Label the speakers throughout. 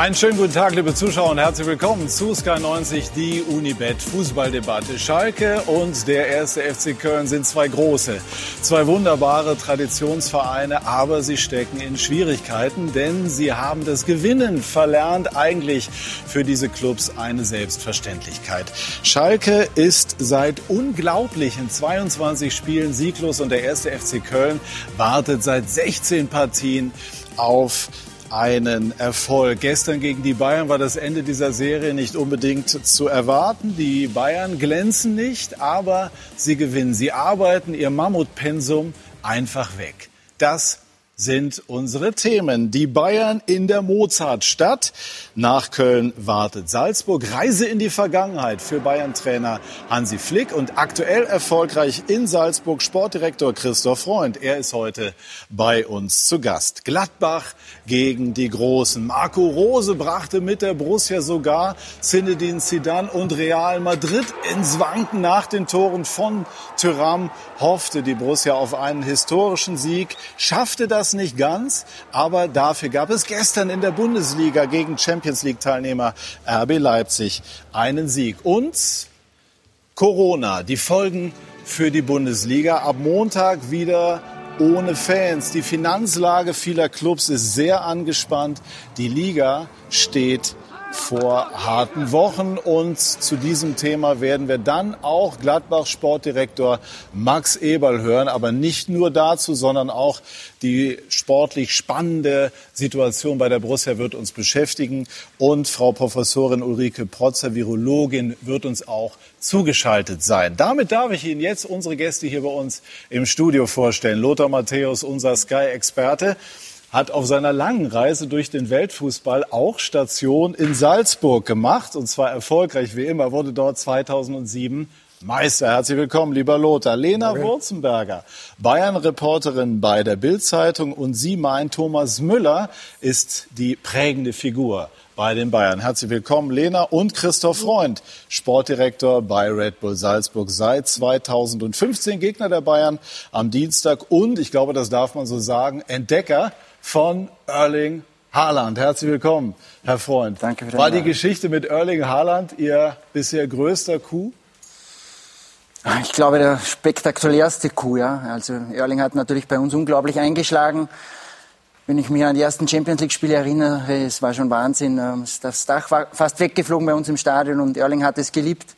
Speaker 1: Einen schönen guten Tag, liebe Zuschauer, und herzlich willkommen zu Sky 90, die Unibet Fußballdebatte. Schalke und der erste FC Köln sind zwei große, zwei wunderbare Traditionsvereine, aber sie stecken in Schwierigkeiten, denn sie haben das Gewinnen verlernt, eigentlich für diese Clubs eine Selbstverständlichkeit. Schalke ist seit unglaublichen 22 Spielen sieglos und der erste FC Köln wartet seit 16 Partien auf einen Erfolg. Gestern gegen die Bayern war das Ende dieser Serie nicht unbedingt zu erwarten. Die Bayern glänzen nicht, aber sie gewinnen. Sie arbeiten ihr Mammutpensum einfach weg. Das sind unsere Themen. Die Bayern in der Mozartstadt. Nach Köln wartet Salzburg. Reise in die Vergangenheit für Bayern-Trainer Hansi Flick und aktuell erfolgreich in Salzburg Sportdirektor Christoph Freund. Er ist heute bei uns zu Gast. Gladbach gegen die Großen. Marco Rose brachte mit der Borussia sogar Zinedine Zidane und Real Madrid ins Wanken nach den Toren von Thuram. Hoffte die Borussia auf einen historischen Sieg, schaffte das das nicht ganz, aber dafür gab es gestern in der Bundesliga gegen Champions League Teilnehmer RB Leipzig einen Sieg. Und Corona, die Folgen für die Bundesliga. Ab Montag wieder ohne Fans. Die Finanzlage vieler Clubs ist sehr angespannt. Die Liga steht vor harten Wochen. Und zu diesem Thema werden wir dann auch Gladbach Sportdirektor Max Eberl hören. Aber nicht nur dazu, sondern auch die sportlich spannende Situation bei der Borussia wird uns beschäftigen. Und Frau Professorin Ulrike Protzer, Virologin, wird uns auch zugeschaltet sein. Damit darf ich Ihnen jetzt unsere Gäste hier bei uns im Studio vorstellen. Lothar Matthäus, unser Sky-Experte hat auf seiner langen Reise durch den Weltfußball auch Station in Salzburg gemacht und zwar erfolgreich wie immer, wurde dort 2007 Meister. Herzlich willkommen, lieber Lothar. Lena okay. Wurzenberger, Bayern-Reporterin bei der Bild-Zeitung und sie meint, Thomas Müller ist die prägende Figur bei den Bayern. Herzlich willkommen, Lena und Christoph Freund, Sportdirektor bei Red Bull Salzburg seit 2015, Gegner der Bayern am Dienstag und, ich glaube, das darf man so sagen, Entdecker von Erling Haaland. Herzlich willkommen, Herr Freund.
Speaker 2: Danke für
Speaker 1: War die Geschichte mit Erling Haaland Ihr bisher größter Coup?
Speaker 2: Ich glaube, der spektakulärste Coup, ja. Also Erling hat natürlich bei uns unglaublich eingeschlagen. Wenn ich mich an die ersten Champions League-Spiele erinnere, es war schon Wahnsinn. Ähm, das Dach war fast weggeflogen bei uns im Stadion und Erling hat es geliebt,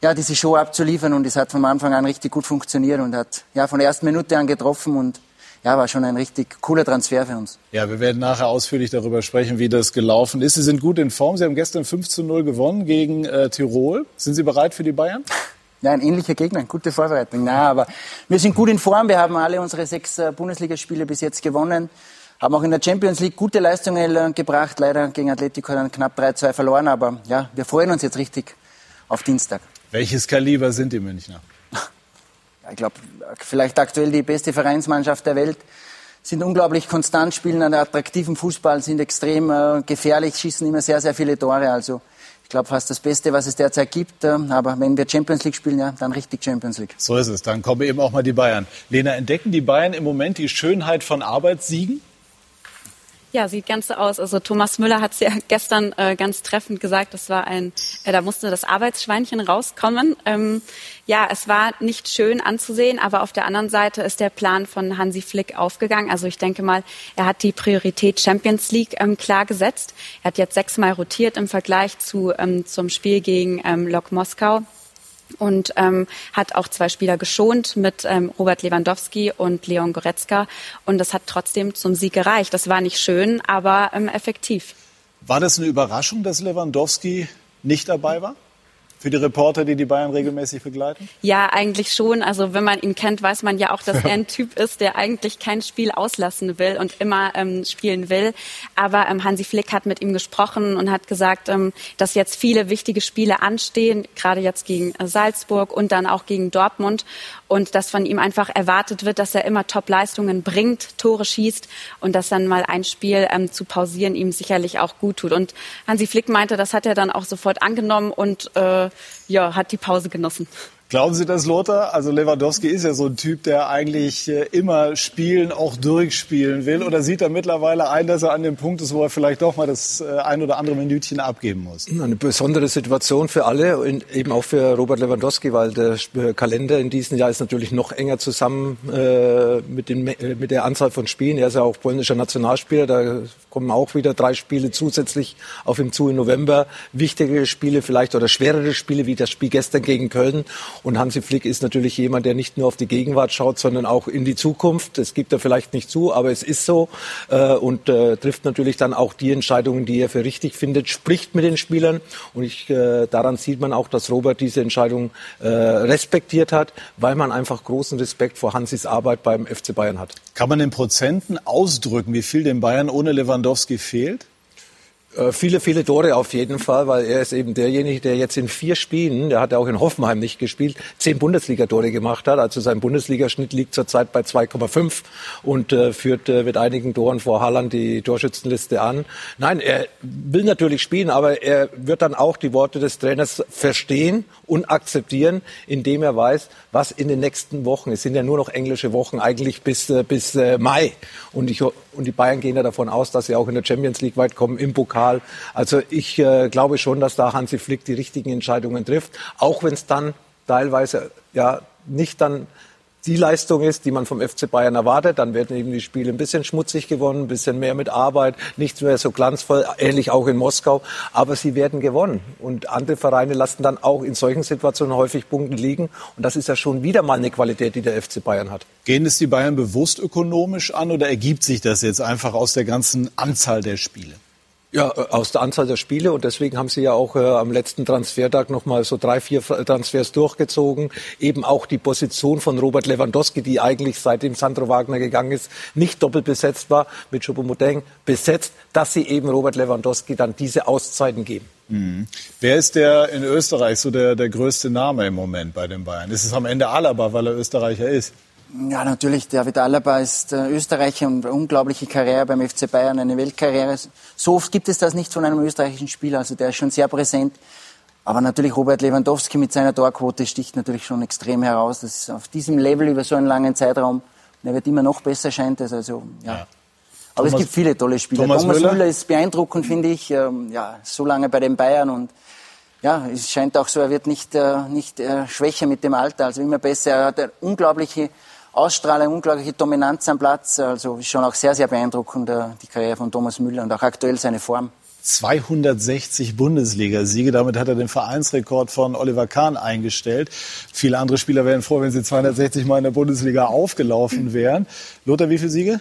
Speaker 2: ja, diese Show abzuliefern und es hat von Anfang an richtig gut funktioniert und hat ja von der ersten Minute an getroffen und ja, war schon ein richtig cooler Transfer für uns.
Speaker 1: Ja, wir werden nachher ausführlich darüber sprechen, wie das gelaufen ist. Sie sind gut in Form. Sie haben gestern 5 zu 0 gewonnen gegen äh, Tirol. Sind Sie bereit für die Bayern?
Speaker 2: Ja, ein ähnlicher Gegner, eine gute Vorbereitung. Na, aber wir sind gut in Form. Wir haben alle unsere sechs äh, Bundesligaspiele bis jetzt gewonnen. Haben auch in der Champions League gute Leistungen äh, gebracht. Leider gegen Atletico dann knapp 3-2 verloren. Aber ja, wir freuen uns jetzt richtig auf Dienstag.
Speaker 1: Welches Kaliber sind die Münchner?
Speaker 2: Ich glaube, vielleicht aktuell die beste Vereinsmannschaft der Welt, sind unglaublich konstant, spielen einen attraktiven Fußball, sind extrem äh, gefährlich, schießen immer sehr, sehr viele Tore. Also ich glaube, fast das Beste, was es derzeit gibt. Äh, aber wenn wir Champions League spielen, ja, dann richtig Champions League.
Speaker 1: So ist es. Dann kommen eben auch mal die Bayern. Lena, entdecken die Bayern im Moment die Schönheit von Arbeitssiegen?
Speaker 3: Ja, sieht ganz so aus. Also Thomas Müller hat es ja gestern äh, ganz treffend gesagt, das war ein, äh, da musste das Arbeitsschweinchen rauskommen. Ähm, ja, es war nicht schön anzusehen, aber auf der anderen Seite ist der Plan von Hansi Flick aufgegangen. Also ich denke mal, er hat die Priorität Champions League ähm, klar gesetzt. Er hat jetzt sechsmal rotiert im Vergleich zu ähm, zum Spiel gegen ähm, Lok Moskau und ähm, hat auch zwei Spieler geschont mit ähm, Robert Lewandowski und Leon Goretzka. Und das hat trotzdem zum Sieg gereicht. Das war nicht schön, aber ähm, effektiv.
Speaker 1: War das eine Überraschung, dass Lewandowski nicht dabei war? Für die Reporter, die die Bayern regelmäßig begleiten?
Speaker 3: Ja, eigentlich schon. Also wenn man ihn kennt, weiß man ja auch, dass er ein Typ ist, der eigentlich kein Spiel auslassen will und immer ähm, spielen will. Aber ähm, Hansi Flick hat mit ihm gesprochen und hat gesagt, ähm, dass jetzt viele wichtige Spiele anstehen, gerade jetzt gegen äh, Salzburg und dann auch gegen Dortmund. Und dass von ihm einfach erwartet wird, dass er immer Top-Leistungen bringt, Tore schießt und dass dann mal ein Spiel ähm, zu pausieren ihm sicherlich auch gut tut. Und Hansi Flick meinte, das hat er dann auch sofort angenommen und äh, ja, hat die Pause genossen.
Speaker 1: Glauben Sie das, Lothar? Also Lewandowski ist ja so ein Typ, der eigentlich äh, immer spielen, auch durchspielen will. Oder sieht er mittlerweile ein, dass er an dem Punkt ist, wo er vielleicht doch mal das äh, ein oder andere Minütchen abgeben muss?
Speaker 4: Eine besondere Situation für alle und eben auch für Robert Lewandowski, weil der Kalender in diesem Jahr ist natürlich noch enger zusammen äh, mit, den, mit der Anzahl von Spielen. Er ist ja auch polnischer Nationalspieler. Da kommen auch wieder drei Spiele zusätzlich auf ihm zu im November. Wichtigere Spiele vielleicht oder schwerere Spiele wie das Spiel gestern gegen Köln. Und Hansi Flick ist natürlich jemand, der nicht nur auf die Gegenwart schaut, sondern auch in die Zukunft. Das gibt er vielleicht nicht zu, aber es ist so. Äh, und äh, trifft natürlich dann auch die Entscheidungen, die er für richtig findet, spricht mit den Spielern. Und ich, äh, daran sieht man auch, dass Robert diese Entscheidung äh, respektiert hat, weil man einfach großen Respekt vor Hansis Arbeit beim FC Bayern hat.
Speaker 1: Kann man in Prozenten ausdrücken, wie viel dem Bayern ohne Lewandowski fehlt?
Speaker 4: Äh, viele, viele Tore auf jeden Fall, weil er ist eben derjenige, der jetzt in vier Spielen, der hat ja auch in Hoffenheim nicht gespielt, zehn Bundesligatore gemacht hat. Also sein Bundesligaschnitt liegt zurzeit bei 2,5 und äh, führt äh, mit einigen Toren vor Haaland die Torschützenliste an. Nein, er will natürlich spielen, aber er wird dann auch die Worte des Trainers verstehen und akzeptieren, indem er weiß, was in den nächsten Wochen, es sind ja nur noch englische Wochen eigentlich bis, äh, bis äh, Mai und, ich, und die Bayern gehen ja davon aus, dass sie auch in der Champions League weit kommen, im Pokal. Also ich äh, glaube schon, dass da Hansi Flick die richtigen Entscheidungen trifft, auch wenn es dann teilweise ja nicht dann die Leistung ist, die man vom FC Bayern erwartet. Dann werden eben die Spiele ein bisschen schmutzig gewonnen, ein bisschen mehr mit Arbeit, nicht mehr so glanzvoll, ähnlich auch in Moskau. Aber sie werden gewonnen. Und andere Vereine lassen dann auch in solchen Situationen häufig Punkte liegen. Und das ist ja schon wieder mal eine Qualität, die der FC Bayern hat.
Speaker 1: Gehen es die Bayern bewusst ökonomisch an oder ergibt sich das jetzt einfach aus der ganzen Anzahl der Spiele?
Speaker 4: Ja, äh, aus der Anzahl der Spiele und deswegen haben sie ja auch äh, am letzten Transfertag noch mal so drei, vier Transfers durchgezogen. Eben auch die Position von Robert Lewandowski, die eigentlich seitdem Sandro Wagner gegangen ist, nicht doppelt besetzt war, mit Choupo-Moting besetzt, dass sie eben Robert Lewandowski dann diese Auszeiten geben.
Speaker 1: Mhm. Wer ist der in Österreich so der, der größte Name im Moment bei den Bayern? Ist es am Ende Alaba, weil er Österreicher ist?
Speaker 2: Ja, natürlich. David Alaba ist äh, Österreicher und eine unglaubliche Karriere beim FC Bayern, eine Weltkarriere. So oft gibt es das nicht von einem österreichischen Spieler. Also der ist schon sehr präsent. Aber natürlich Robert Lewandowski mit seiner Torquote sticht natürlich schon extrem heraus. Das ist auf diesem Level über so einen langen Zeitraum. Er wird immer noch besser, scheint es. Also, ja. ja. Aber Thomas, es gibt viele tolle Spieler. Thomas, Thomas Müller? Müller? ist beeindruckend, finde ich. Ähm, ja, so lange bei den Bayern und ja, es scheint auch so, er wird nicht, äh, nicht äh, schwächer mit dem Alter, also immer besser. Er hat eine unglaubliche Ausstrahlung, unglaubliche Dominanz am Platz. Also schon auch sehr, sehr beeindruckend äh, die Karriere von Thomas Müller und auch aktuell seine Form.
Speaker 1: 260 Bundesliga-Siege. Damit hat er den Vereinsrekord von Oliver Kahn eingestellt. Viele andere Spieler wären froh, wenn sie 260 Mal in der Bundesliga aufgelaufen wären. Lothar, wie viele Siege?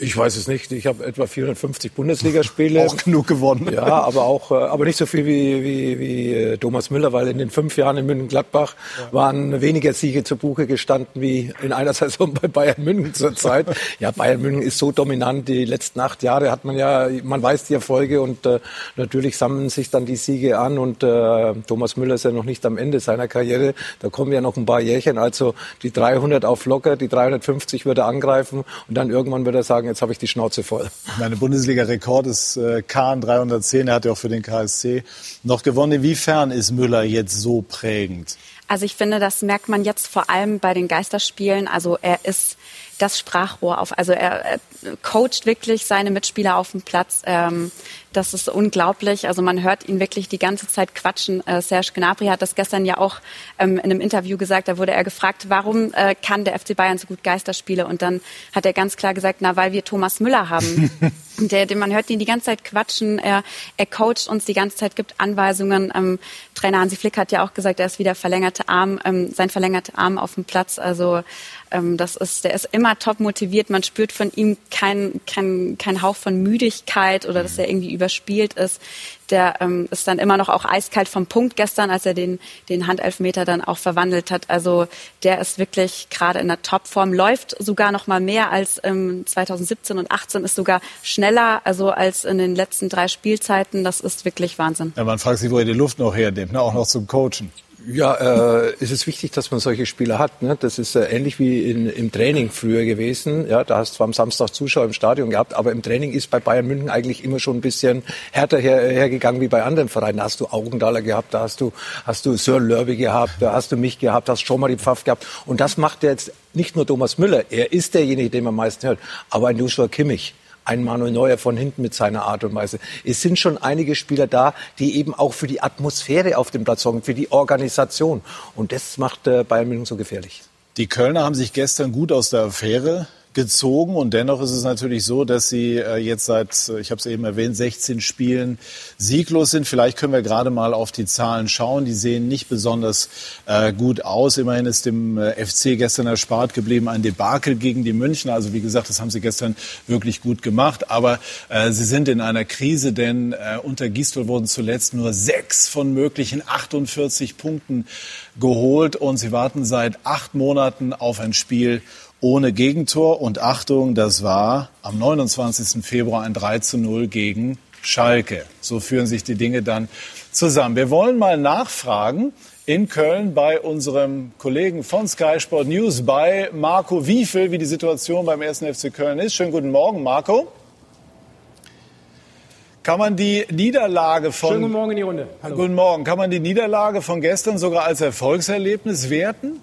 Speaker 4: Ich weiß es nicht. Ich habe etwa 450 Bundesligaspiele.
Speaker 1: Auch genug gewonnen.
Speaker 4: Ja, aber auch, äh, aber nicht so viel wie, wie, wie äh, Thomas Müller, weil in den fünf Jahren in München-Gladbach ja. waren weniger Siege zu Buche gestanden wie in einer Saison bei Bayern München zurzeit. ja, Bayern München ist so dominant. Die letzten acht Jahre hat man ja, man weiß die Erfolge und äh, natürlich sammeln sich dann die Siege an und äh, Thomas Müller ist ja noch nicht am Ende seiner Karriere. Da kommen ja noch ein paar Jährchen. Also die 300 auf locker, die 350 würde er angreifen und dann irgendwann würde er sagen, jetzt habe ich die Schnauze voll.
Speaker 1: Meine Bundesliga-Rekord ist äh, Kahn 310. Er hat ja auch für den KSC noch gewonnen. Inwiefern ist Müller jetzt so prägend?
Speaker 3: Also ich finde, das merkt man jetzt vor allem bei den Geisterspielen. Also er ist das Sprachrohr auf. Also er, er coacht wirklich seine Mitspieler auf dem Platz. Ähm, das ist unglaublich. Also man hört ihn wirklich die ganze Zeit quatschen. Äh, Serge Gnabry hat das gestern ja auch ähm, in einem Interview gesagt. Da wurde er gefragt, warum äh, kann der FC Bayern so gut Geisterspiele? Und dann hat er ganz klar gesagt, na, weil wir Thomas Müller haben. der, der, man hört ihn die ganze Zeit quatschen. Er, er coacht uns die ganze Zeit, gibt Anweisungen. Ähm, Trainer Hansi Flick hat ja auch gesagt, er ist wieder verlängerte Arm, ähm, sein verlängerter Arm auf dem Platz. Also ähm, das ist, der ist immer top motiviert. Man spürt von ihm keinen kein, kein Hauch von Müdigkeit oder dass er irgendwie überspielt ist. Der ähm, ist dann immer noch auch eiskalt vom Punkt gestern, als er den, den Handelfmeter dann auch verwandelt hat. Also der ist wirklich gerade in der Topform, läuft sogar noch mal mehr als ähm, 2017 und 18, ist sogar schneller also als in den letzten drei Spielzeiten. Das ist wirklich Wahnsinn.
Speaker 1: Ja, man fragt sich, wo er die Luft noch hernimmt, ne? auch noch zum Coachen.
Speaker 4: Ja, äh, es ist wichtig, dass man solche Spieler hat. Ne? Das ist äh, ähnlich wie in, im Training früher gewesen. Ja, da hast du am Samstag Zuschauer im Stadion gehabt, aber im Training ist bei Bayern München eigentlich immer schon ein bisschen härter her, hergegangen wie bei anderen Vereinen. Da hast du Augendaler gehabt, da hast du, hast du Sir Lörby gehabt, da hast du mich gehabt, hast schon mal die Pfaff gehabt. Und das macht jetzt nicht nur Thomas Müller. Er ist derjenige, den man am hört, aber ein Joshua Kimmich ein Manuel Neuer von hinten mit seiner Art und Weise. Es sind schon einige Spieler da, die eben auch für die Atmosphäre auf dem Platz sorgen, für die Organisation. Und das macht äh, Bayern München so gefährlich.
Speaker 1: Die Kölner haben sich gestern gut aus der Affäre gezogen. Und dennoch ist es natürlich so, dass sie äh, jetzt seit, äh, ich habe es eben erwähnt, 16 Spielen sieglos sind. Vielleicht können wir gerade mal auf die Zahlen schauen. Die sehen nicht besonders äh, gut aus. Immerhin ist dem FC gestern erspart geblieben ein Debakel gegen die Münchner. Also wie gesagt, das haben sie gestern wirklich gut gemacht. Aber sie sind in einer Krise, denn unter Gistol wurden zuletzt nur sechs von möglichen 48 Punkten geholt. Und sie warten seit acht Monaten auf ein Spiel ohne Gegentor. Und Achtung, das war am 29. Februar ein 3 zu 0 gegen Schalke. So führen sich die Dinge dann zusammen. Wir wollen mal nachfragen in Köln bei unserem Kollegen von Sky Sport News, bei Marco Wiefel, wie die Situation beim 1. FC Köln ist. Schönen guten Morgen, Marco. Kann man die Niederlage von
Speaker 5: Schönen guten Morgen in die Runde.
Speaker 1: Hallo. Guten Morgen. Kann man die Niederlage von gestern sogar als Erfolgserlebnis werten?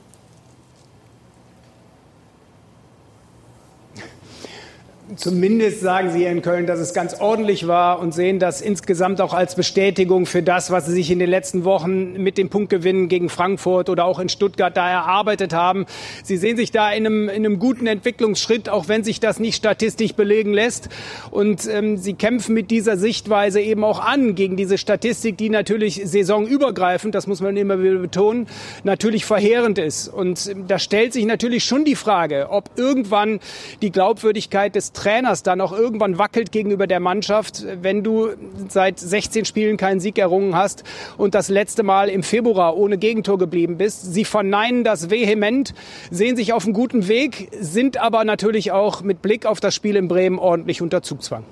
Speaker 5: Zumindest sagen Sie in Köln, dass es ganz ordentlich war und sehen das insgesamt auch als Bestätigung für das, was Sie sich in den letzten Wochen mit dem Punktgewinn gegen Frankfurt oder auch in Stuttgart da erarbeitet haben. Sie sehen sich da in einem, in einem guten Entwicklungsschritt, auch wenn sich das nicht statistisch belegen lässt. Und ähm, Sie kämpfen mit dieser Sichtweise eben auch an gegen diese Statistik, die natürlich saisonübergreifend, das muss man immer wieder betonen, natürlich verheerend ist. Und ähm, da stellt sich natürlich schon die Frage, ob irgendwann die Glaubwürdigkeit des Trainers dann auch irgendwann wackelt gegenüber der Mannschaft, wenn du seit 16 Spielen keinen Sieg errungen hast und das letzte Mal im Februar ohne Gegentor geblieben bist. Sie verneinen das vehement, sehen sich auf einem guten Weg, sind aber natürlich auch mit Blick auf das Spiel in Bremen ordentlich unter Zugzwang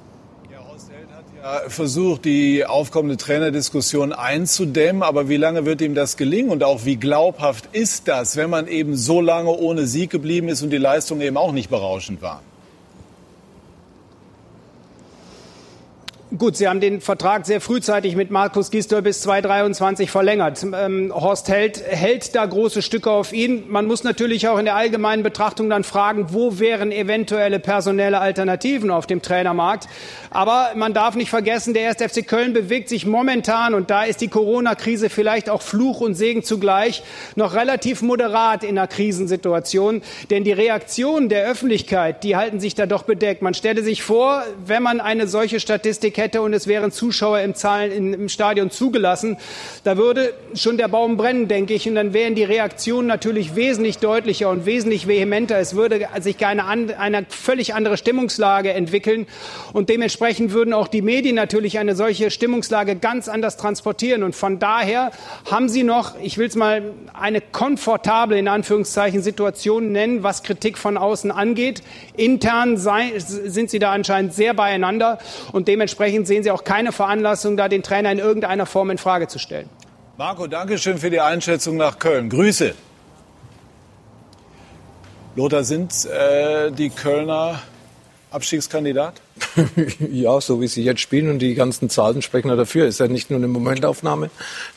Speaker 1: versucht, die aufkommende Trainerdiskussion einzudämmen. Aber wie lange wird ihm das gelingen? Und auch wie glaubhaft ist das, wenn man eben so lange ohne Sieg geblieben ist und die Leistungen eben auch nicht berauschend waren?
Speaker 5: Gut, Sie haben den Vertrag sehr frühzeitig mit Markus Gisdol bis 2023 verlängert. Ähm, Horst Held hält da große Stücke auf ihn. Man muss natürlich auch in der allgemeinen Betrachtung dann fragen, wo wären eventuelle personelle Alternativen auf dem Trainermarkt. Aber man darf nicht vergessen, der 1. FC Köln bewegt sich momentan, und da ist die Corona-Krise vielleicht auch Fluch und Segen zugleich, noch relativ moderat in einer Krisensituation. Denn die Reaktionen der Öffentlichkeit, die halten sich da doch bedeckt. Man stelle sich vor, wenn man eine solche Statistik hätte und es wären Zuschauer im, Zahlen, im Stadion zugelassen, da würde schon der Baum brennen, denke ich. Und dann wären die Reaktionen natürlich wesentlich deutlicher und wesentlich vehementer. Es würde sich eine, eine völlig andere Stimmungslage entwickeln. Und dementsprechend würden auch die Medien natürlich eine solche Stimmungslage ganz anders transportieren. Und von daher haben sie noch, ich will es mal eine komfortable, in Anführungszeichen, Situation nennen, was Kritik von außen angeht. Intern sei, sind sie da anscheinend sehr beieinander und dementsprechend sehen Sie auch keine Veranlassung, da den Trainer in irgendeiner Form in Frage zu stellen.
Speaker 1: Marco, danke schön für die Einschätzung nach Köln. Grüße. Lothar, sind äh, die Kölner Abstiegskandidat?
Speaker 4: ja, so wie sie jetzt spielen und die ganzen Zahlen sprechen ja dafür. Ist ja nicht nur eine Momentaufnahme.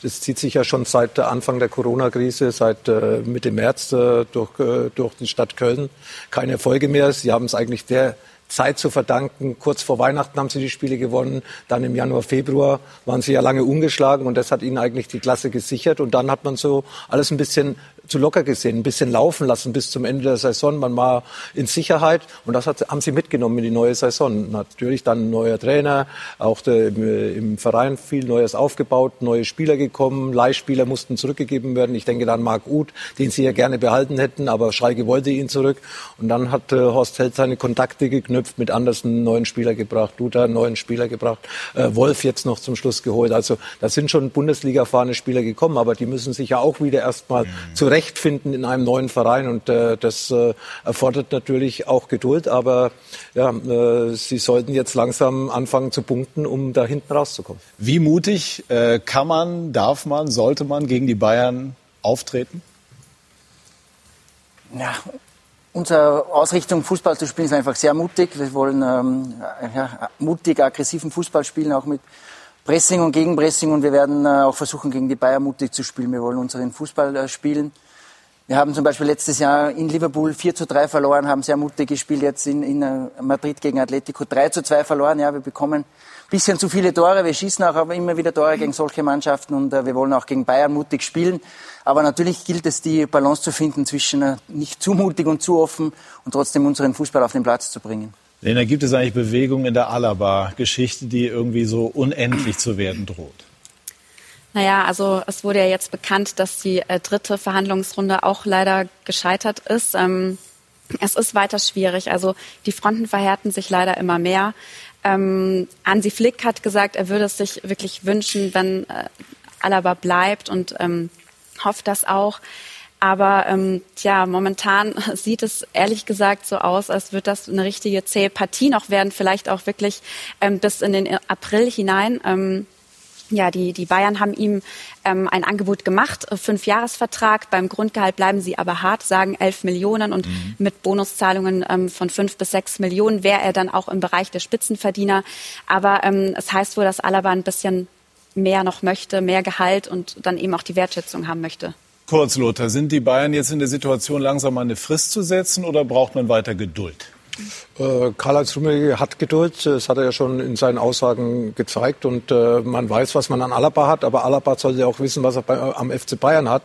Speaker 4: Das zieht sich ja schon seit Anfang der Corona-Krise, seit äh, Mitte März äh, durch, äh, durch die Stadt Köln. Keine Erfolge mehr. Sie haben es eigentlich der Zeit zu verdanken. Kurz vor Weihnachten haben sie die Spiele gewonnen. Dann im Januar, Februar waren sie ja lange ungeschlagen und das hat ihnen eigentlich die Klasse gesichert. Und dann hat man so alles ein bisschen zu locker gesehen, ein bisschen laufen lassen bis zum Ende der Saison. Man war in Sicherheit und das hat, haben sie mitgenommen in die neue Saison. Natürlich dann ein neuer Trainer, auch der, im Verein viel Neues aufgebaut, neue Spieler gekommen, Leihspieler mussten zurückgegeben werden. Ich denke dann Marc Uth, den sie ja gerne behalten hätten, aber Schalke wollte ihn zurück. Und dann hat äh, Horst Held seine Kontakte geknüpft, mit Andersen einen neuen Spieler gebracht, Duda einen neuen Spieler gebracht, äh, Wolf jetzt noch zum Schluss geholt. Also da sind schon Bundesliga-erfahrene Spieler gekommen, aber die müssen sich ja auch wieder erstmal mhm. zurecht zurechtfinden in einem neuen Verein. Und äh, das äh, erfordert natürlich auch Geduld. Aber ja, äh, sie sollten jetzt langsam anfangen zu punkten, um da hinten rauszukommen.
Speaker 1: Wie mutig äh, kann man, darf man, sollte man gegen die Bayern auftreten?
Speaker 2: Ja, unsere Ausrichtung, Fußball zu spielen, ist einfach sehr mutig. Wir wollen ähm, ja, mutig, aggressiven Fußball spielen, auch mit Pressing und Gegenpressing. Und wir werden äh, auch versuchen, gegen die Bayern mutig zu spielen. Wir wollen unseren Fußball äh, spielen. Wir haben zum Beispiel letztes Jahr in Liverpool 4 zu 3 verloren, haben sehr mutig gespielt, jetzt in, in äh, Madrid gegen Atletico 3 zu 2 verloren. Ja, wir bekommen ein bisschen zu viele Tore, wir schießen auch immer wieder Tore gegen solche Mannschaften und äh, wir wollen auch gegen Bayern mutig spielen. Aber natürlich gilt es, die Balance zu finden zwischen äh, nicht zu mutig und zu offen und trotzdem unseren Fußball auf den Platz zu bringen.
Speaker 1: Lena, gibt es eigentlich Bewegungen in der Alaba-Geschichte, die irgendwie so unendlich zu werden droht?
Speaker 3: Naja, also es wurde ja jetzt bekannt, dass die äh, dritte Verhandlungsrunde auch leider gescheitert ist. Ähm, es ist weiter schwierig. Also die Fronten verhärten sich leider immer mehr. Ähm, Ansi Flick hat gesagt, er würde es sich wirklich wünschen, wenn äh, Alaba bleibt und ähm, hofft das auch. Aber ähm, tja, momentan sieht es ehrlich gesagt so aus, als würde das eine richtige zähe Partie noch werden, vielleicht auch wirklich ähm, bis in den April hinein. Ähm, ja, die, die Bayern haben ihm ähm, ein Angebot gemacht, äh, fünf Jahresvertrag. Beim Grundgehalt bleiben sie aber hart, sagen elf Millionen und mhm. mit Bonuszahlungen ähm, von fünf bis sechs Millionen wäre er dann auch im Bereich der Spitzenverdiener. Aber ähm, es heißt wohl, dass Alaba ein bisschen mehr noch möchte, mehr Gehalt und dann eben auch die Wertschätzung haben möchte.
Speaker 1: Kurz, Lothar, sind die Bayern jetzt in der Situation, langsam mal eine Frist zu setzen oder braucht man weiter Geduld?
Speaker 4: Äh, Karl-Heinz Rummenigge hat Geduld, das hat er ja schon in seinen Aussagen gezeigt und äh, man weiß, was man an Alaba hat, aber Alaba sollte auch wissen, was er am FC Bayern hat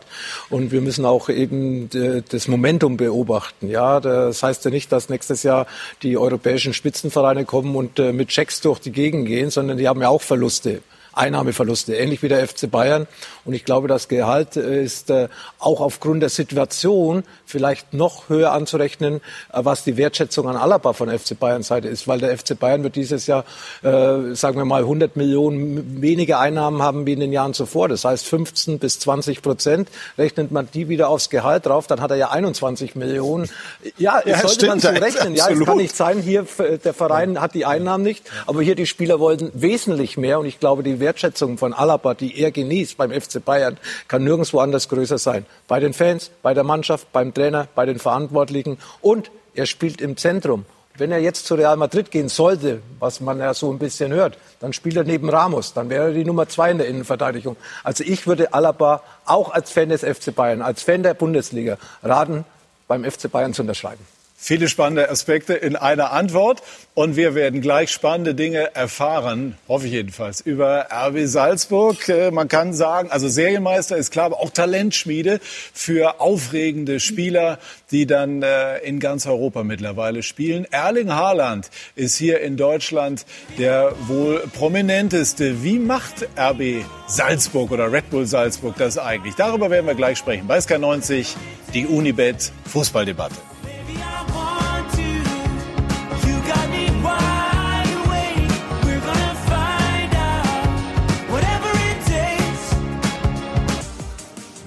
Speaker 4: und wir müssen auch eben das Momentum beobachten. Ja, das heißt ja nicht, dass nächstes Jahr die europäischen Spitzenvereine kommen und äh, mit Checks durch die Gegend gehen, sondern die haben ja auch Verluste. Einnahmeverluste, ähnlich wie der FC Bayern. Und ich glaube, das Gehalt äh, ist äh, auch aufgrund der Situation vielleicht noch höher anzurechnen, äh, was die Wertschätzung an Alaba von FC Bayern Seite ist, weil der FC Bayern wird dieses Jahr, äh, sagen wir mal, 100 Millionen weniger Einnahmen haben wie in den Jahren zuvor. Das heißt 15 bis 20 Prozent. Rechnet man die wieder aufs Gehalt drauf, dann hat er ja 21 Millionen. Ja, ja sollte stimmt, man so rechnen. Ja, es kann nicht sein, hier der Verein hat die Einnahmen nicht, aber hier die Spieler wollten wesentlich mehr und ich glaube, die Wertschätzung von Alaba, die er genießt beim FC Bayern, kann nirgendwo anders größer sein. Bei den Fans, bei der Mannschaft, beim Trainer, bei den Verantwortlichen und er spielt im Zentrum. Wenn er jetzt zu Real Madrid gehen sollte, was man ja so ein bisschen hört, dann spielt er neben Ramos. Dann wäre er die Nummer zwei in der Innenverteidigung. Also ich würde Alaba auch als Fan des FC Bayern, als Fan der Bundesliga raten, beim FC Bayern zu unterschreiben.
Speaker 1: Viele spannende Aspekte in einer Antwort. Und wir werden gleich spannende Dinge erfahren, hoffe ich jedenfalls, über RB Salzburg. Äh, man kann sagen, also Serienmeister ist klar, aber auch Talentschmiede für aufregende Spieler, die dann äh, in ganz Europa mittlerweile spielen. Erling Haaland ist hier in Deutschland der wohl prominenteste. Wie macht RB Salzburg oder Red Bull Salzburg das eigentlich? Darüber werden wir gleich sprechen. Bei SK90 die Unibet Fußballdebatte.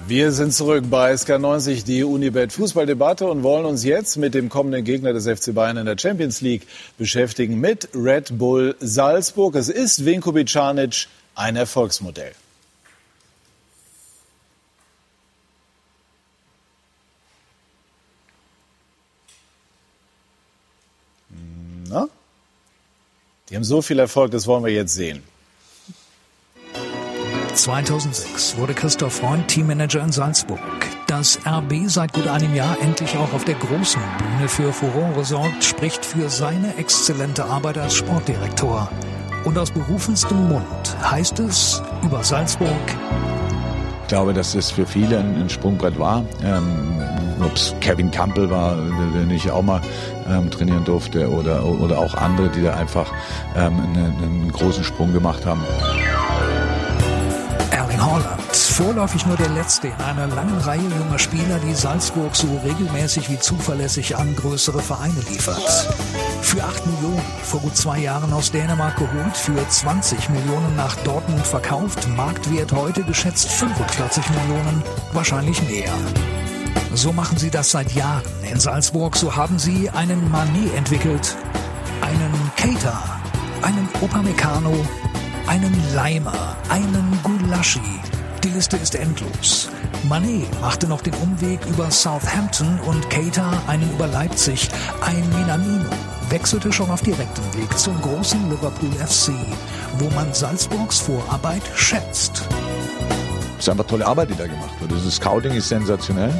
Speaker 1: Wir sind zurück bei SK90, die Unibet Fußballdebatte und wollen uns jetzt mit dem kommenden Gegner des FC Bayern in der Champions League beschäftigen, mit Red Bull Salzburg. Es ist Vinko Bicanic ein Erfolgsmodell. Na? Die haben so viel Erfolg, das wollen wir jetzt sehen.
Speaker 6: 2006 wurde Christoph Freund Teammanager in Salzburg. Dass RB seit gut einem Jahr endlich auch auf der großen Bühne für Furore sorgt, spricht für seine exzellente Arbeit als Sportdirektor. Und aus berufenstem Mund heißt es über Salzburg.
Speaker 7: Ich glaube, dass es für viele ein, Sprungbrett war. Ähm, Ob es Kevin Campbell war, den ich auch mal ähm, trainieren durfte, oder, oder auch andere, die da einfach ähm, einen, einen großen Sprung gemacht haben.
Speaker 6: Holland, vorläufig nur der letzte in einer langen Reihe junger Spieler, die Salzburg so regelmäßig wie zuverlässig an größere Vereine liefert. Für 8 Millionen vor gut zwei Jahren aus Dänemark geholt, für 20 Millionen nach Dortmund verkauft, Marktwert heute geschätzt 45 Millionen, wahrscheinlich mehr. So machen sie das seit Jahren in Salzburg. So haben sie einen Manet entwickelt, einen Keita, einen Upamecano, einen Leimer, einen Gulaschi, Die Liste ist endlos. Manet machte noch den Umweg über Southampton und Keita einen über Leipzig. Ein Minamino wechselte schon auf direktem Weg zum großen Liverpool FC, wo man Salzburgs Vorarbeit schätzt.
Speaker 7: Es ist einfach tolle Arbeit, die da gemacht wird. Das Scouting ist sensationell.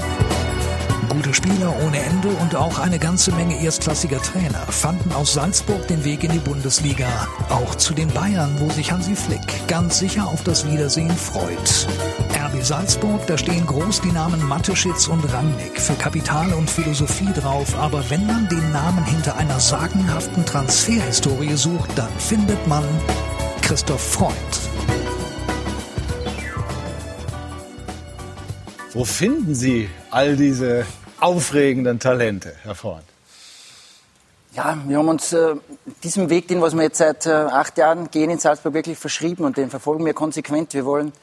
Speaker 6: Gute Spieler ohne Ende und auch eine ganze Menge erstklassiger Trainer fanden aus Salzburg den Weg in die Bundesliga. Auch zu den Bayern, wo sich Hansi Flick ganz sicher auf das Wiedersehen freut. RB Salzburg, da stehen groß die Namen Mateschitz und Rangnick für Kapital und Philosophie drauf, aber wenn man den Namen hinter einer sagenhaften Transferhistorie sucht, dann findet man Christoph Freund.
Speaker 1: Wo finden Sie all diese aufregenden Talente, Herr Freund?
Speaker 2: Ja, wir haben uns äh, diesem Weg, den was wir jetzt seit äh, acht Jahren gehen in Salzburg, wirklich verschrieben und den verfolgen wir konsequent. Wir wollen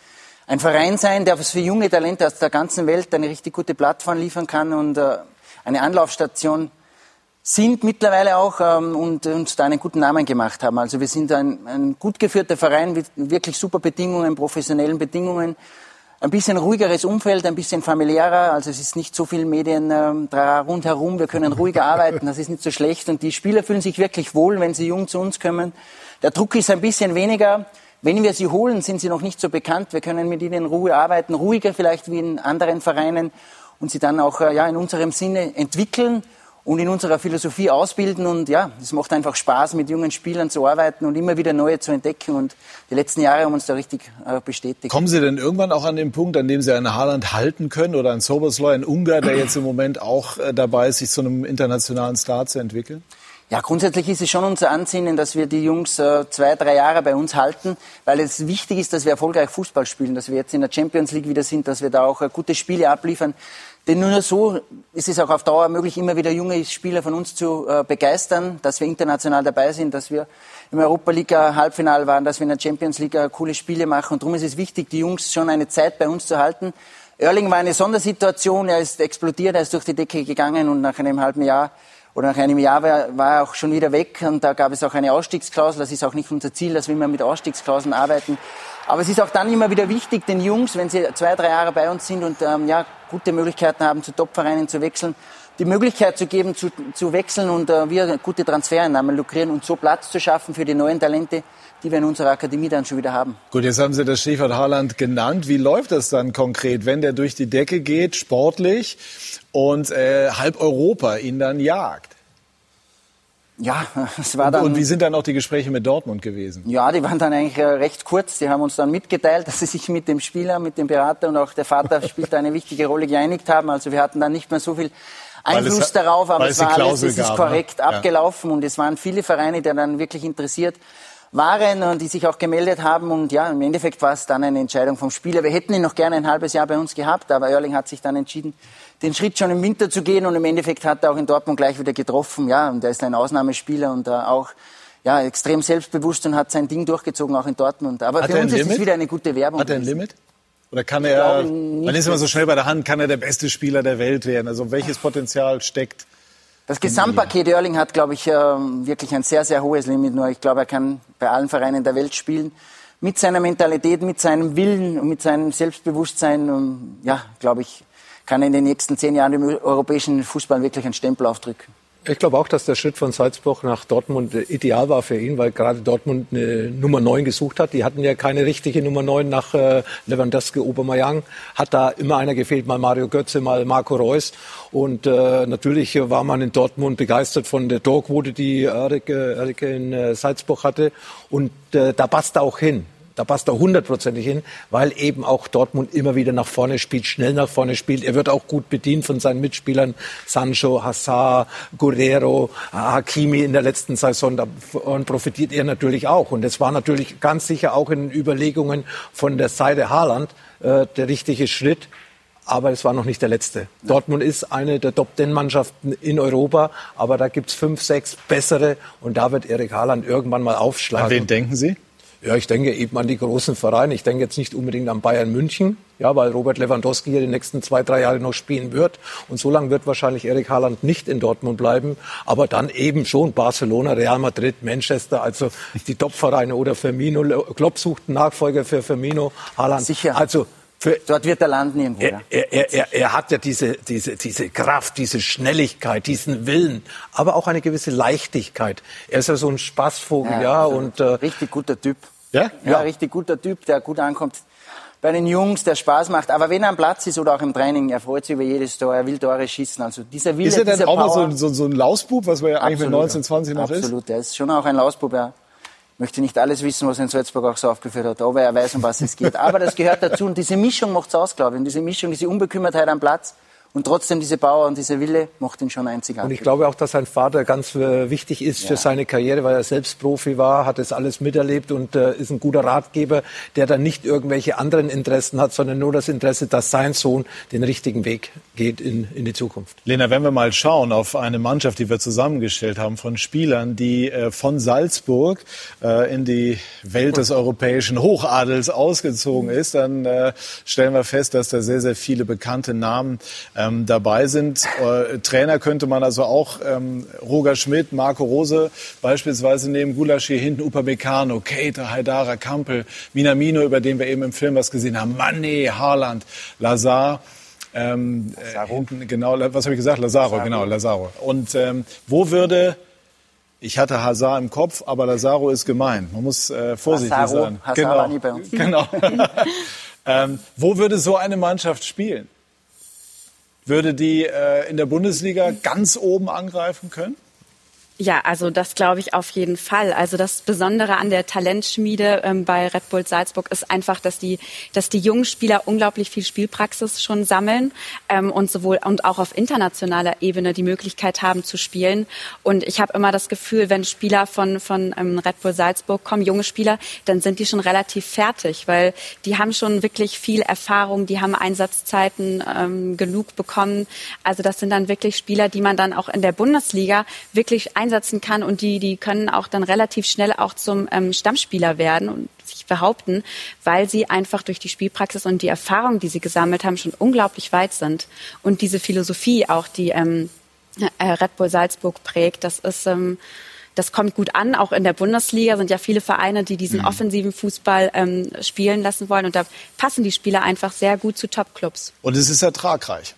Speaker 2: ein Verein sein, der für junge Talente aus der ganzen Welt eine richtig gute Plattform liefern kann und äh, eine Anlaufstation sind mittlerweile auch ähm, und uns da einen guten Namen gemacht haben. Also wir sind ein, ein gut geführter Verein mit wirklich super Bedingungen, professionellen Bedingungen ein bisschen ruhigeres Umfeld, ein bisschen familiärer. Also es ist nicht so viel Medien ähm, rundherum. Wir können ruhiger arbeiten. Das ist nicht so schlecht. Und die Spieler fühlen sich wirklich wohl, wenn sie jung zu uns kommen. Der Druck ist ein bisschen weniger. Wenn wir sie holen, sind sie noch nicht so bekannt. Wir können mit ihnen in Ruhe arbeiten, ruhiger vielleicht wie in anderen Vereinen und sie dann auch äh, ja, in unserem Sinne entwickeln und in unserer Philosophie ausbilden. Und ja, es macht einfach Spaß, mit jungen Spielern zu arbeiten und immer wieder neue zu entdecken. Und die letzten Jahre haben uns da richtig äh, bestätigt.
Speaker 1: Kommen Sie denn irgendwann auch an den Punkt, an dem Sie einen Haaland halten können oder einen Sobersloi, einen Ungar, der jetzt im Moment auch äh, dabei ist, sich zu einem internationalen Star zu entwickeln?
Speaker 2: Ja, grundsätzlich ist es schon unser Ansinnen, dass wir die Jungs äh, zwei, drei Jahre bei uns halten, weil es wichtig ist, dass wir erfolgreich Fußball spielen, dass wir jetzt in der Champions League wieder sind, dass wir da auch äh, gute Spiele abliefern. Denn nur so ist es auch auf Dauer möglich, immer wieder junge Spieler von uns zu äh, begeistern, dass wir international dabei sind, dass wir im Europa League Halbfinale waren, dass wir in der Champions League coole Spiele machen. Und darum ist es wichtig, die Jungs schon eine Zeit bei uns zu halten. Erling war eine Sondersituation, er ist explodiert, er ist durch die Decke gegangen und nach einem halben Jahr oder nach einem Jahr war er auch schon wieder weg und da gab es auch eine Ausstiegsklausel. Das ist auch nicht unser Ziel, dass wir immer mit Ausstiegsklauseln arbeiten. Aber es ist auch dann immer wieder wichtig, den Jungs, wenn sie zwei, drei Jahre bei uns sind und ähm, ja, gute Möglichkeiten haben, zu Topvereinen zu wechseln, die Möglichkeit zu geben, zu, zu wechseln und äh, wir gute Transfereinnahmen lukrieren und so Platz zu schaffen für die neuen Talente, die wir in unserer Akademie dann schon wieder haben.
Speaker 1: Gut, jetzt haben Sie das Stichwort Haaland genannt. Wie läuft das dann konkret, wenn der durch die Decke geht, sportlich, und äh, halb Europa ihn dann jagt?
Speaker 2: Ja, es war dann.
Speaker 1: Und wie sind dann auch die Gespräche mit Dortmund gewesen?
Speaker 2: Ja, die waren dann eigentlich äh, recht kurz. Die haben uns dann mitgeteilt, dass sie sich mit dem Spieler, mit dem Berater und auch der Vater spielt eine wichtige Rolle geeinigt haben. Also wir hatten dann nicht mehr so viel Einfluss es, darauf, aber es war alles, es ist ne? korrekt ne? abgelaufen ja. und es waren viele Vereine, die dann wirklich interessiert waren und die sich auch gemeldet haben. Und ja, im Endeffekt war es dann eine Entscheidung vom Spieler. Wir hätten ihn noch gerne ein halbes Jahr bei uns gehabt, aber Erling hat sich dann entschieden, den Schritt schon im Winter zu gehen und im Endeffekt hat er auch in Dortmund gleich wieder getroffen. Ja, und er ist ein Ausnahmespieler und äh, auch ja, extrem selbstbewusst und hat sein Ding durchgezogen, auch in Dortmund. Aber
Speaker 1: hat
Speaker 2: für uns
Speaker 1: ist
Speaker 2: es wieder eine gute Werbung.
Speaker 1: Hat er ein Limit? Oder kann er, man ist immer so schnell bei der Hand, kann er der beste Spieler der Welt werden? Also welches Potenzial steckt?
Speaker 2: Das Gesamtpaket Erling hat, glaube ich, ähm, wirklich ein sehr, sehr hohes Limit. Nur ich glaube, er kann bei allen Vereinen der Welt spielen. Mit seiner Mentalität, mit seinem Willen und mit seinem Selbstbewusstsein. Und ja, glaube ich, kann in den nächsten zehn Jahren dem europäischen Fußball wirklich einen Stempel aufdrücken.
Speaker 4: Ich glaube auch, dass der Schritt von Salzburg nach Dortmund ideal war für ihn, weil gerade Dortmund eine Nummer 9 gesucht hat. Die hatten ja keine richtige Nummer 9 nach äh, Lewandowski, Aubameyang. Hat da immer einer gefehlt, mal Mario Götze, mal Marco Reus. Und äh, natürlich war man in Dortmund begeistert von der Torquote, die Erik, Erik in äh, Salzburg hatte. Und äh, da passt er auch hin. Da passt er hundertprozentig hin, weil eben auch Dortmund immer wieder nach vorne spielt, schnell nach vorne spielt. Er wird auch gut bedient von seinen Mitspielern Sancho, Hazard, Guerrero, Hakimi in der letzten Saison. Davon profitiert er natürlich auch. Und es war natürlich ganz sicher auch in Überlegungen von der Seite Haaland äh, der richtige Schritt. Aber es war noch nicht der letzte. Dortmund ist eine der Top-Ten-Mannschaften in Europa, aber da gibt's fünf, sechs bessere und da wird Erik Haaland irgendwann mal aufschlagen.
Speaker 1: An wen denken Sie?
Speaker 4: Ja, ich denke eben an die großen Vereine. Ich denke jetzt nicht unbedingt an Bayern München, ja, weil Robert Lewandowski hier die nächsten zwei, drei Jahre noch spielen wird. Und so lange wird wahrscheinlich Erik Haaland nicht in Dortmund bleiben. Aber dann eben schon Barcelona, Real Madrid, Manchester, also die Top-Vereine oder Firmino. Klopp sucht einen Nachfolger für Firmino, Haaland.
Speaker 2: Sicher.
Speaker 4: Also
Speaker 2: Für, Dort wird er landen irgendwo.
Speaker 4: Er, er, er, er, hat ja diese, diese, diese Kraft, diese Schnelligkeit, diesen Willen, aber auch eine gewisse Leichtigkeit. Er ist ja so ein Spaßvogel, ja, ja und
Speaker 2: äh, richtig guter Typ.
Speaker 1: Ja?
Speaker 2: ja, richtig guter Typ, der gut ankommt bei den Jungs, der Spaß macht. Aber wenn er am Platz ist oder auch im Training, er freut sich über jedes Tor, er will Tore schießen. Also dieser Wille,
Speaker 1: Ist er denn auch mal so, so, so, ein Lausbub, was man ja eigentlich
Speaker 2: absolut,
Speaker 1: mit 19, 20 noch
Speaker 2: absolut.
Speaker 1: ist?
Speaker 2: Absolut, er ist schon auch ein Lausbub. Ich möchte nicht alles wissen, was er in Salzburg auch so aufgeführt hat, aber er weiß, um was es geht. Aber das gehört dazu und diese Mischung macht es aus, glaube ich. Und diese Mischung, diese Unbekümmertheit am Platz, und trotzdem diese Power und dieser Wille macht ihn schon einzigartig.
Speaker 4: Und ich glaube auch, dass sein Vater ganz äh, wichtig ist ja. für seine Karriere, weil er selbst Profi war, hat das alles miterlebt und äh, ist ein guter Ratgeber, der dann nicht irgendwelche anderen Interessen hat, sondern nur das Interesse, dass sein Sohn den richtigen Weg geht in, in die Zukunft.
Speaker 1: Lena, wenn wir mal schauen auf eine Mannschaft, die wir zusammengestellt haben von Spielern, die äh, von Salzburg äh, in die Welt des europäischen Hochadels ausgezogen ist, dann äh, stellen wir fest, dass da sehr, sehr viele bekannte Namen ähm, dabei sind. Äh, Trainer könnte man also auch ähm, Roger Schmidt, Marco Rose beispielsweise nehmen, Gulasch hier hinten, Upamecano, Keita, Haidara, Kampel, Minamino, über den wir eben im Film was gesehen haben, Mané, Haaland, Lazar. Ähm, Lazaro. Äh, genau, was habe ich gesagt? Lazaro, Lazaro. genau, Lazaro. Und ähm, wo würde ich hatte Hazard im Kopf, aber Lazaro ist gemeint. Man muss äh, vorsichtig
Speaker 2: Lazaro,
Speaker 1: sein.
Speaker 2: Hazard
Speaker 1: genau.
Speaker 2: war nie bei uns.
Speaker 1: Genau. ähm, wo würde so eine Mannschaft spielen? Würde die äh, in der Bundesliga ganz oben angreifen können?
Speaker 3: Ja, also das glaube ich auf jeden Fall. Also das Besondere an der Talentschmiede ähm, bei Red Bull Salzburg ist einfach, dass die, dass die jungen Spieler unglaublich viel Spielpraxis schon sammeln ähm, und sowohl und auch auf internationaler Ebene die Möglichkeit haben zu spielen. Und ich habe immer das Gefühl, wenn Spieler von von ähm, Red Bull Salzburg kommen, junge Spieler, dann sind die schon relativ fertig, weil die haben schon wirklich viel Erfahrung, die haben Einsatzzeiten ähm, genug bekommen. Also das sind dann wirklich Spieler, die man dann auch in der Bundesliga wirklich einsetzen kann und die, die können auch dann relativ schnell auch zum ähm, Stammspieler werden und sich behaupten, weil sie einfach durch die Spielpraxis und die Erfahrung, die sie gesammelt haben, schon unglaublich weit sind. Und diese Philosophie auch, die ähm, äh, Red Bull Salzburg prägt, das ist ähm, das kommt gut an. Auch in der Bundesliga sind ja viele Vereine, die diesen mhm. offensiven Fußball ähm, spielen lassen wollen. Und da passen die Spieler einfach sehr gut zu Topclubs.
Speaker 1: Und es ist ertragreich.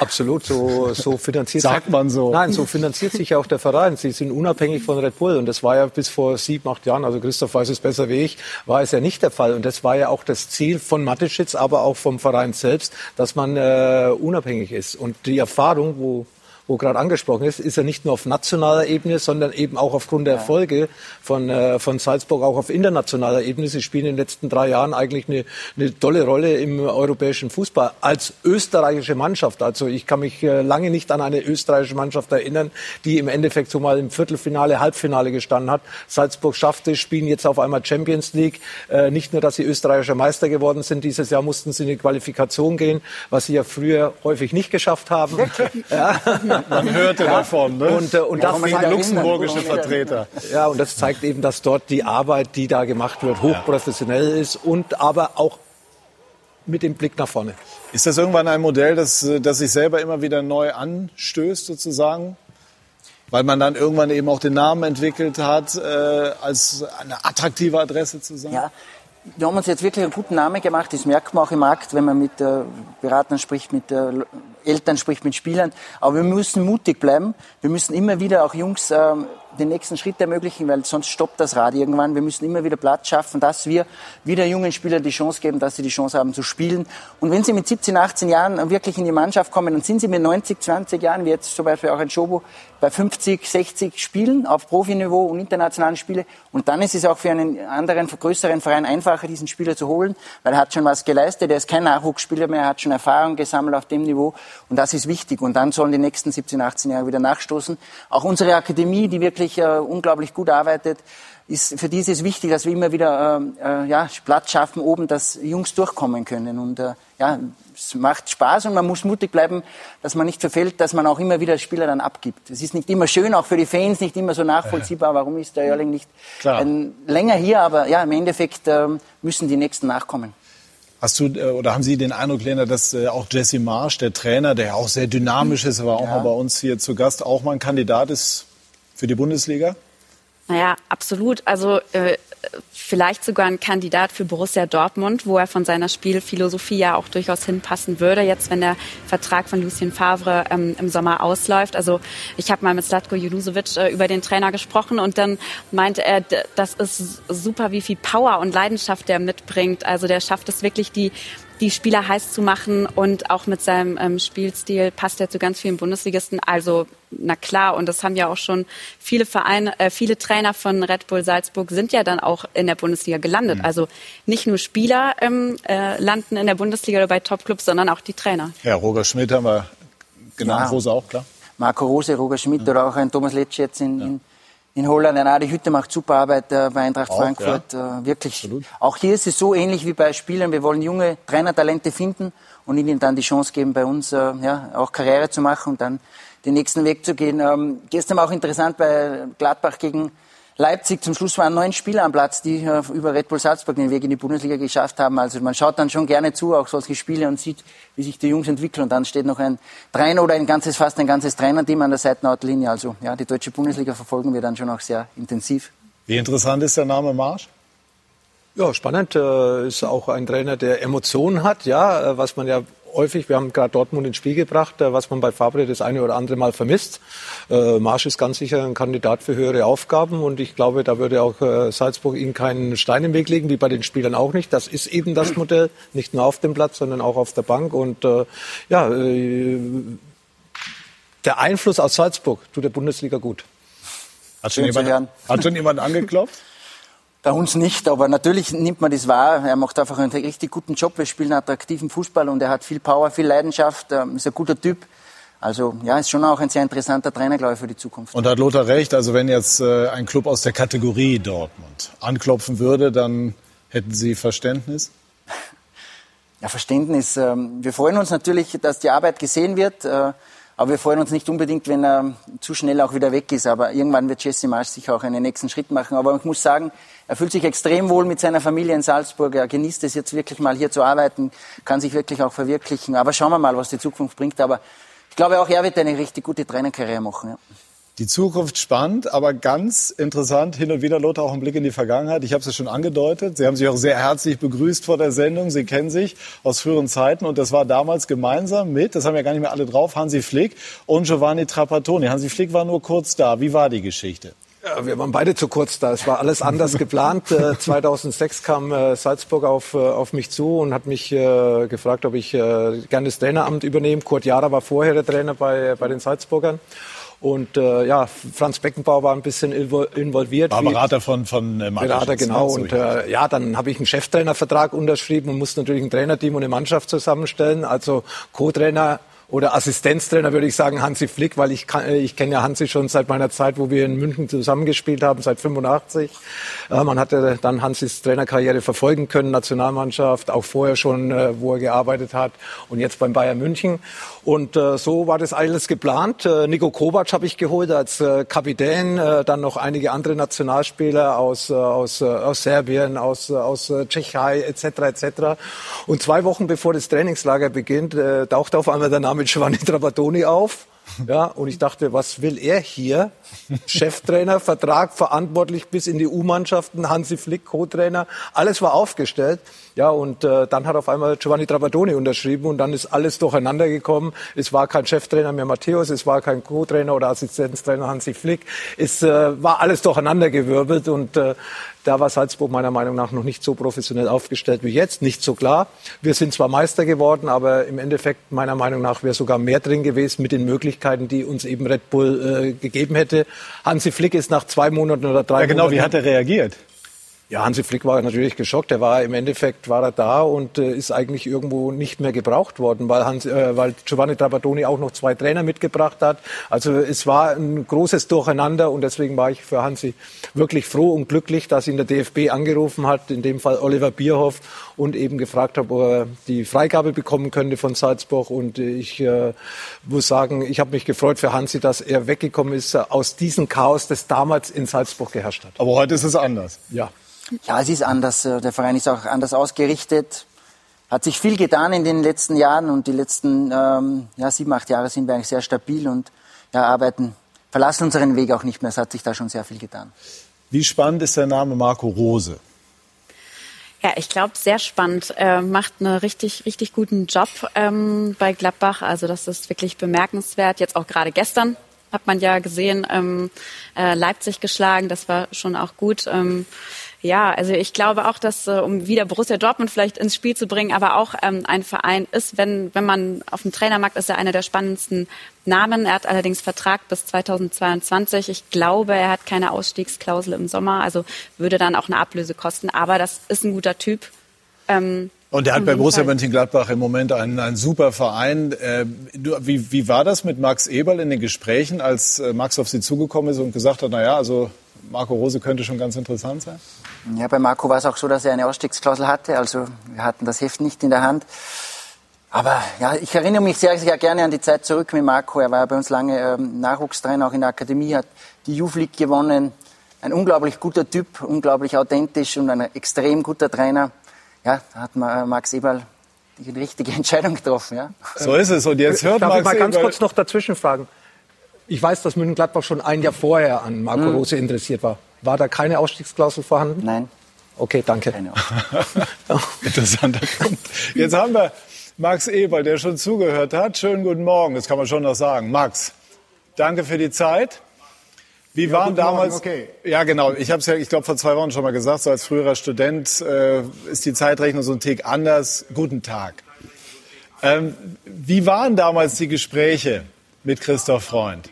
Speaker 4: Absolut, so, so finanziert
Speaker 1: Sagt man so.
Speaker 4: Nein, so finanziert sich ja auch der Verein. Sie sind unabhängig von Red Bull und das war ja bis vor sieben, acht Jahren, also Christoph weiß es besser wie ich, war es ja nicht der Fall. Und das war ja auch das Ziel von Mateschitz, aber auch vom Verein selbst, dass man äh, unabhängig ist. Und die Erfahrung, wo wo gerade angesprochen ist, ist ja nicht nur auf nationaler Ebene, sondern eben auch aufgrund der Erfolge von, äh, von Salzburg auch auf internationaler Ebene. Sie spielen in den letzten drei Jahren eigentlich eine, eine tolle Rolle im europäischen Fußball als österreichische Mannschaft. Also ich kann mich äh, lange nicht an eine österreichische Mannschaft erinnern, die im Endeffekt so mal im Viertelfinale, Halbfinale gestanden hat. Salzburg schafft es, spielen jetzt auf einmal Champions League. Äh, nicht nur, dass sie österreichischer Meister geworden sind, dieses Jahr mussten sie in die Qualifikation gehen, was sie ja früher häufig nicht geschafft haben.
Speaker 1: Ja. Man hörte ja. davon. Ne?
Speaker 4: Und, äh, und
Speaker 1: das sind luxemburgische Vertreter.
Speaker 4: Ja, und das zeigt eben, dass dort die Arbeit, die da gemacht wird, hochprofessionell ist und aber auch mit dem Blick nach vorne.
Speaker 1: Ist das irgendwann ein Modell, das, das sich selber immer wieder neu anstößt, sozusagen? Weil man dann irgendwann eben auch den Namen entwickelt hat, äh, als eine attraktive Adresse zu sein?
Speaker 2: Ja, wir haben uns jetzt wirklich einen guten Namen gemacht. Das merkt man auch im Markt, wenn man mit äh, Beratern spricht, mit äh, Eltern spricht, mit Spielern. Aber wir müssen mutig bleiben. Wir müssen immer wieder auch Jungs äh, den nächsten Schritt ermöglichen, weil sonst stoppt das Rad irgendwann. Wir müssen immer wieder Platz schaffen, dass wir wieder jungen Spielern die Chance geben, dass sie die Chance haben zu spielen. Und wenn sie mit 17, 18 Jahren wirklich in die Mannschaft kommen, dann sind sie mit 90, 20 Jahren, wie jetzt zum Beispiel auch ein Schobo, bei 50, 60 Spielen auf Profiniveau und internationalen Spiele. Und dann ist es auch für einen anderen, größeren Verein einfacher, diesen Spieler zu holen, weil er hat schon was geleistet. Er ist kein Nachwuchsspieler mehr, er hat schon Erfahrung gesammelt auf dem Niveau. Und das ist wichtig. Und dann sollen die nächsten 17, 18 Jahre wieder nachstoßen. Auch unsere Akademie, die wirklich äh, unglaublich gut arbeitet, ist, für die ist es wichtig, dass wir immer wieder äh, äh, ja, Platz schaffen oben, dass Jungs durchkommen können. Und äh, ja, es macht Spaß und man muss mutig bleiben, dass man nicht verfällt, dass man auch immer wieder Spieler dann abgibt. Es ist nicht immer schön, auch für die Fans nicht immer so nachvollziehbar, warum ist der Erling nicht ein, länger hier, aber ja, im Endeffekt äh, müssen die Nächsten nachkommen.
Speaker 1: Hast du äh, oder haben Sie den Eindruck, Lena, dass äh, auch Jesse Marsch, der Trainer, der ja auch sehr dynamisch ist, war auch ja. mal bei uns hier zu Gast, auch mal ein Kandidat ist für die Bundesliga?
Speaker 3: Naja, absolut. Also äh, vielleicht sogar ein Kandidat für Borussia Dortmund, wo er von seiner Spielphilosophie ja auch durchaus hinpassen würde, jetzt wenn der Vertrag von Lucien Favre ähm, im Sommer ausläuft. Also ich habe mal mit Slatko Junusovic äh, über den Trainer gesprochen und dann meinte er, das ist super, wie viel Power und Leidenschaft der mitbringt. Also der schafft es wirklich, die die Spieler heiß zu machen und auch mit seinem ähm, Spielstil passt er zu ganz vielen Bundesligisten. Also na klar, und das haben ja auch schon viele Vereine, äh, viele Trainer von Red Bull Salzburg sind ja dann auch in der Bundesliga gelandet. Mhm. Also nicht nur Spieler ähm, äh, landen in der Bundesliga oder bei Topclubs, sondern auch die Trainer.
Speaker 1: Ja, Roger Schmidt haben wir genannt, ja. Rose auch, klar.
Speaker 2: Marco Rose, Roger Schmidt ja. oder auch ein Thomas Letsch jetzt in, ja. in in Holland. Ja, die Hütte macht super Arbeit äh, bei Eintracht auch, Frankfurt. Ja. Äh, wirklich. Absolut. Auch hier ist es so ähnlich wie bei Spielern. Wir wollen junge Trainertalente finden und ihnen dann die Chance geben, bei uns äh, ja, auch Karriere zu machen und dann den nächsten Weg zu gehen. Ähm, gestern war auch interessant bei Gladbach gegen Leipzig. Zum Schluss waren neun Spieler am Platz, die äh, über Red Bull Salzburg den Weg in die Bundesliga geschafft haben. Also man schaut dann schon gerne zu, auch solche Spiele und sieht, wie sich die Jungs entwickeln. Und dann steht noch ein Trainer oder ein ganzes, fast ein ganzes Trainerteam an der Seitenhautlinie. Also ja, die deutsche Bundesliga verfolgen wir dann schon auch sehr intensiv.
Speaker 1: Wie interessant ist der Name Marsch?
Speaker 4: Ja, spannend. Äh, ist auch ein Trainer, der Emotionen hat, ja, äh, was man ja häufig, wir haben gerade Dortmund ins Spiel gebracht, äh, was man bei Fabre das eine oder andere Mal vermisst. Äh, Marsch ist ganz sicher ein Kandidat für höhere Aufgaben und ich glaube, da würde auch äh, Salzburg ihm keinen Stein im Weg legen, wie bei den Spielern auch nicht. Das ist eben das Modell, nicht nur auf dem Platz, sondern auch auf der Bank und äh, ja, der Einfluss aus Salzburg tut der Bundesliga gut.
Speaker 1: Hat schon, jemand, hat schon jemand angeklopft?
Speaker 2: Bei uns nicht, aber natürlich nimmt man das wahr. Er macht einfach einen richtig guten Job. Wir spielen attraktiven Fußball und er hat viel Power, viel Leidenschaft, ähm, ist ein guter Typ. Also ja, ist schon auch ein sehr interessanter Trainer, glaube ich, für die Zukunft.
Speaker 1: Und hat Lothar recht, also wenn jetzt äh, ein Club aus der Kategorie Dortmund anklopfen würde, dann hätten Sie Verständnis?
Speaker 2: Ja, Verständnis. Ähm, wir freuen uns natürlich, dass die Arbeit gesehen wird. Äh, aber wir freuen uns nicht unbedingt, wenn er zu schnell auch wieder weg ist. Aber irgendwann wird Jesse Marsch sicher auch einen nächsten Schritt machen. Aber ich muss sagen, er fühlt sich extrem wohl mit seiner Familie in Salzburg. Er genießt es jetzt wirklich mal hier zu arbeiten, kann sich wirklich auch verwirklichen. Aber schauen wir mal, was die Zukunft bringt. Aber ich glaube, auch er wird eine richtig gute Trainerkarriere machen. Ja.
Speaker 1: Die Zukunft spannend, aber ganz interessant, hin und wieder, Lothar, auch ein Blick in die Vergangenheit. Ich habe es ja schon angedeutet. Sie haben sich auch sehr herzlich begrüßt vor der Sendung. Sie kennen sich aus früheren Zeiten und das war damals gemeinsam mit, das haben ja gar nicht mehr alle drauf, Hansi Flick und Giovanni Trapattoni. Hansi Flick war nur kurz da. Wie war die Geschichte?
Speaker 4: Ja, wir waren beide zu kurz da. Es war alles anders geplant. 2006 äh, kam äh, Salzburg auf, äh, auf mich zu und hat mich gefragt, ob ich gerne das Traineramt übernehme. Kurt Jara war vorher der Trainer bei, bei den Salzburgern. Und äh, ja, Franz Beckenbauer war ein bisschen involviert.
Speaker 1: War Berater von, von
Speaker 4: äh, Berater, genau. Und äh, ja, dann habe ich einen Cheftrainervertrag unterschrieben und musste natürlich ein Trainerteam und eine Mannschaft zusammenstellen. Also Co-Trainer oder Assistenztrainer würde ich sagen Hansi Flick, weil ich, kann, ich kenne ja Hansi schon seit meiner Zeit, wo wir in München zusammengespielt haben, seit 85. Äh, man hatte dann Hansis Trainerkarriere verfolgen können, Nationalmannschaft, auch vorher schon, äh, wo er gearbeitet hat und jetzt beim Bayern München. Und äh, so war das alles geplant. Äh, Nico Kovac habe ich geholt als äh, Kapitän, äh, dann noch einige andere Nationalspieler aus, aus, aus Serbien, aus, aus Tschechei etc. etc. Und zwei Wochen bevor das Trainingslager beginnt, taucht auf einmal der Name mit Giovanni Trapattoni auf. Ja, und ich dachte, was will er hier? Cheftrainer, Vertrag, verantwortlich bis in die U-Mannschaften, Hansi Flick, Co-Trainer, alles war aufgestellt. Ja, und äh, dann hat auf einmal Giovanni Trapattoni unterschrieben und dann ist alles durcheinander gekommen. Es war kein Cheftrainer mehr Matthäus, es war kein Co-Trainer oder Assistenztrainer Hansi Flick. Es äh, war alles durcheinandergewirbelt und äh, da war Salzburg meiner Meinung nach noch nicht so professionell aufgestellt wie jetzt, nicht so klar. Wir sind zwar Meister geworden, aber im Endeffekt meiner Meinung nach wäre sogar mehr drin gewesen mit den Möglichkeiten, die uns eben Red Bull äh, gegeben hätte. Hansi Flick ist nach zwei Monaten oder drei
Speaker 1: ja, genau,
Speaker 4: Monaten.
Speaker 1: Wie hat er reagiert?
Speaker 4: Ja, Hansi Flick war natürlich geschockt. Er war im Endeffekt war er da und äh, ist eigentlich irgendwo nicht mehr gebraucht worden, weil, Hans, äh, weil Giovanni Trapattoni auch noch zwei Trainer mitgebracht hat. Also es war ein großes Durcheinander und deswegen war ich für Hansi wirklich froh und glücklich, dass ihn der DFB angerufen hat, in dem Fall Oliver Bierhoff und eben gefragt hat, ob er die Freigabe bekommen könnte von Salzburg. Und ich äh, muss sagen, ich habe mich gefreut für Hansi, dass er weggekommen ist aus diesem Chaos, das damals in Salzburg geherrscht hat.
Speaker 1: Aber heute ist es anders.
Speaker 4: Ja.
Speaker 2: Ja, es ist anders. Äh, der Verein ist auch anders ausgerichtet. Hat sich viel getan in den letzten Jahren und die letzten ähm, ja, sieben, acht Jahre sind wir eigentlich sehr stabil und ja, arbeiten, verlassen unseren Weg auch nicht mehr. Es hat sich da schon sehr viel getan.
Speaker 1: Wie spannend ist der Name Marco Rose?
Speaker 3: Ja, ich glaube, sehr spannend. Er macht einen richtig, richtig guten Job ähm, bei Gladbach. Also das ist wirklich bemerkenswert. Jetzt auch gerade gestern hat man ja gesehen, ähm, äh, Leipzig geschlagen. Das war schon auch gut. Ähm, ja, also ich glaube auch, dass äh, um wieder Borussia Dortmund vielleicht ins Spiel zu bringen, aber auch ähm, ein Verein ist, wenn wenn man auf dem Trainermarkt ist, er einer der spannendsten Namen. Er hat allerdings Vertrag bis 2022. Ich glaube, er hat keine Ausstiegsklausel im Sommer, also würde dann auch eine Ablöse kosten. Aber das ist ein guter Typ.
Speaker 1: Ähm, und er hat bei Borussia Mönchengladbach im Moment einen, einen super Verein. Äh, wie, wie war das mit Max Eberl in den Gesprächen, als äh, Max auf Sie zugekommen ist und gesagt hat, na ja, also Marco Rose könnte schon ganz interessant sein?
Speaker 2: Ja, bei Marco war es auch so, dass er eine Ausstiegsklausel hatte. Also wir hatten das Heft nicht in der Hand. Aber ja, ich erinnere mich sehr, sehr gerne an die Zeit zurück mit Marco. Er war bei uns lange ähm, Nachwuchstrainer, auch in der Akademie, hat die Youth League gewonnen. Ein unglaublich guter Typ, unglaublich authentisch und ein extrem guter Trainer. Ja, da hat äh, Max Eberl die richtige Entscheidung getroffen. Ja.
Speaker 1: So ist es. Und jetzt hört
Speaker 4: Darf
Speaker 1: Max
Speaker 4: ich mal ganz
Speaker 1: Eberl
Speaker 4: kurz noch dazwischen fragen? Ich weiß, dass München-Gladbach schon ein Jahr vorher an Marco
Speaker 2: Mhm.
Speaker 4: Rose interessiert war. War da keine Ausstiegsklausel vorhanden?
Speaker 2: Nein,
Speaker 4: Okay, danke.
Speaker 2: keine
Speaker 1: Interessanter Punkt. Jetzt haben wir Max Eberl, der schon zugehört hat. Schönen guten Morgen, das kann man schon noch sagen. Max, danke für die Zeit. Wie waren
Speaker 8: guten Morgen,
Speaker 1: damals?
Speaker 8: okay.
Speaker 1: Ja, genau. Ich habe es ja, ich glaube, vor zwei Wochen schon mal gesagt. So als früherer Student äh, ist die Zeitrechnung so ein Tick anders. Guten Tag. Ähm, wie waren damals die Gespräche mit Christoph Freund?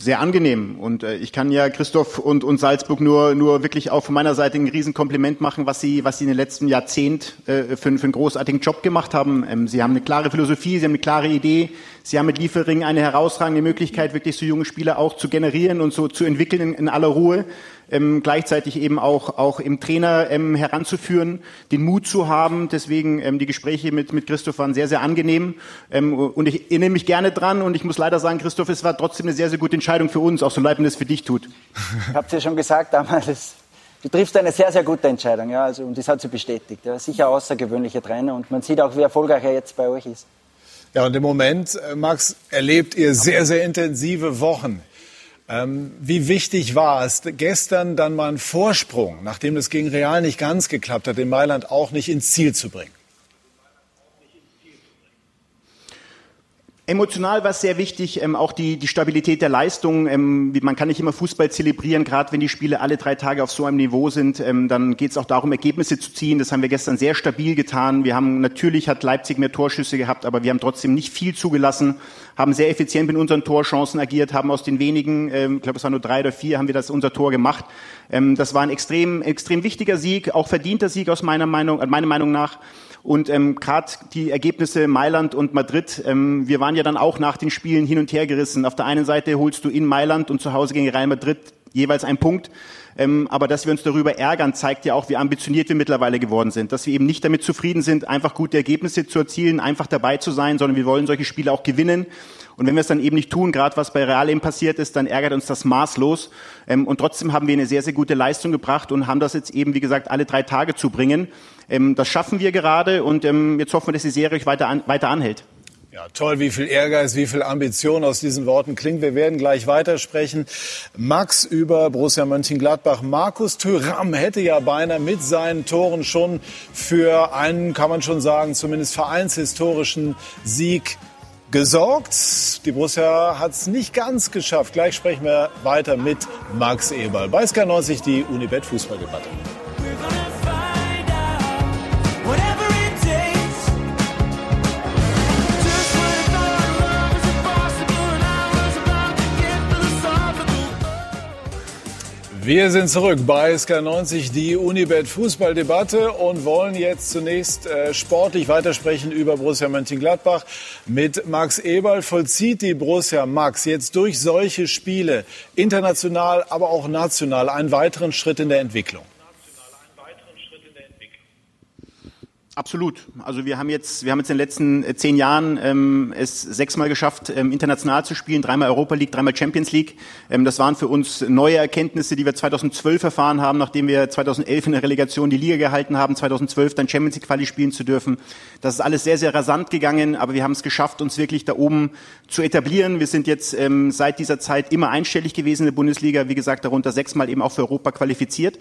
Speaker 8: Sehr angenehm. Und äh, ich kann ja Christoph und, und Salzburg nur, nur wirklich auch von meiner Seite ein Riesenkompliment machen, was sie, was sie in den letzten Jahrzehnt äh, für, für einen großartigen Job gemacht haben. Ähm, sie haben eine klare Philosophie, sie haben eine klare Idee. Sie haben mit Liefering eine herausragende Möglichkeit, wirklich so junge Spieler auch zu generieren und so zu entwickeln in, in aller Ruhe. Ähm, gleichzeitig eben auch, auch im Trainer ähm, heranzuführen, den Mut zu haben. Deswegen ähm, die Gespräche mit, mit Christoph waren sehr, sehr angenehm. Ähm, und ich erinnere mich gerne dran. Und ich muss leider sagen, Christoph, es war trotzdem eine sehr, sehr gute Entscheidung für uns, auch so leid mir das für dich tut.
Speaker 2: Ich habe es ja schon gesagt damals. Du triffst eine sehr, sehr gute Entscheidung. Ja, also, und das hat sie bestätigt. Ist sicher außergewöhnlicher Trainer. Und man sieht auch, wie erfolgreich er jetzt bei euch ist.
Speaker 1: Ja, und im Moment, äh, Max, erlebt ihr sehr, sehr intensive Wochen. Ähm, wie wichtig war es, gestern dann mal einen Vorsprung, nachdem es gegen Real nicht ganz geklappt hat, in Mailand auch nicht ins Ziel zu bringen?
Speaker 8: Emotional war es sehr wichtig, ähm, auch die, die Stabilität der Leistung. Ähm, man kann nicht immer Fußball zelebrieren, gerade wenn die Spiele alle drei Tage auf so einem Niveau sind. Ähm, dann geht es auch darum, Ergebnisse zu ziehen. Das haben wir gestern sehr stabil getan. Wir haben natürlich hat Leipzig mehr Torschüsse gehabt, aber wir haben trotzdem nicht viel zugelassen, haben sehr effizient mit unseren Torchancen agiert, haben aus den wenigen, ähm, ich glaube es waren nur drei oder vier, haben wir das unser Tor gemacht. Ähm, das war ein extrem extrem wichtiger Sieg, auch verdienter Sieg aus meiner Meinung, meiner Meinung nach. Und ähm, gerade die Ergebnisse Mailand und Madrid, ähm, wir waren ja dann auch nach den Spielen hin und her gerissen. Auf der einen Seite holst du in Mailand und zu Hause gegen Real Madrid jeweils einen Punkt. Ähm, aber dass wir uns darüber ärgern, zeigt ja auch, wie ambitioniert wir mittlerweile geworden sind. Dass wir eben nicht damit zufrieden sind, einfach gute Ergebnisse zu erzielen, einfach dabei zu sein, sondern wir wollen solche Spiele auch gewinnen. Und wenn wir es dann eben nicht tun, gerade was bei Real eben passiert ist, dann ärgert uns das maßlos. Ähm, und trotzdem haben wir eine sehr, sehr gute Leistung gebracht und haben das jetzt eben, wie gesagt, alle drei Tage zu bringen. Ähm, das schaffen wir gerade und ähm, jetzt hoffen wir, dass die Serie euch weiter, an, weiter anhält.
Speaker 1: Ja, toll, wie viel Ehrgeiz, wie viel Ambition aus diesen Worten klingt. Wir werden gleich weitersprechen. Max über Borussia Mönchengladbach. Markus Thüram hätte ja beinahe mit seinen Toren schon für einen, kann man schon sagen, zumindest vereinshistorischen Sieg gesorgt. Die Borussia hat es nicht ganz geschafft. Gleich sprechen wir weiter mit Max Eberl. Bei SK90 die Unibet Fußballdebatte. Wir sind zurück bei SK90, die Unibet Fußballdebatte und wollen jetzt zunächst äh, sportlich weitersprechen über Borussia Mönchengladbach. Mit Max Eberl vollzieht die Borussia Max jetzt durch solche Spiele international, aber auch national einen weiteren Schritt in der Entwicklung.
Speaker 8: Absolut. Also wir haben jetzt, wir haben jetzt in den letzten äh, zehn Jahren ähm, es sechsmal geschafft, ähm, international zu spielen, dreimal Europa League, dreimal Champions League. Ähm, das waren für uns neue Erkenntnisse, die wir 2012 erfahren haben, nachdem wir 2011 in der Relegation die Liga gehalten haben, 2012 dann Champions League Quali spielen zu dürfen. Das ist alles sehr, sehr rasant gegangen, aber wir haben es geschafft, uns wirklich da oben zu etablieren. Wir sind jetzt ähm, seit dieser Zeit immer einstellig gewesen in der Bundesliga, wie gesagt, darunter sechsmal eben auch für Europa qualifiziert.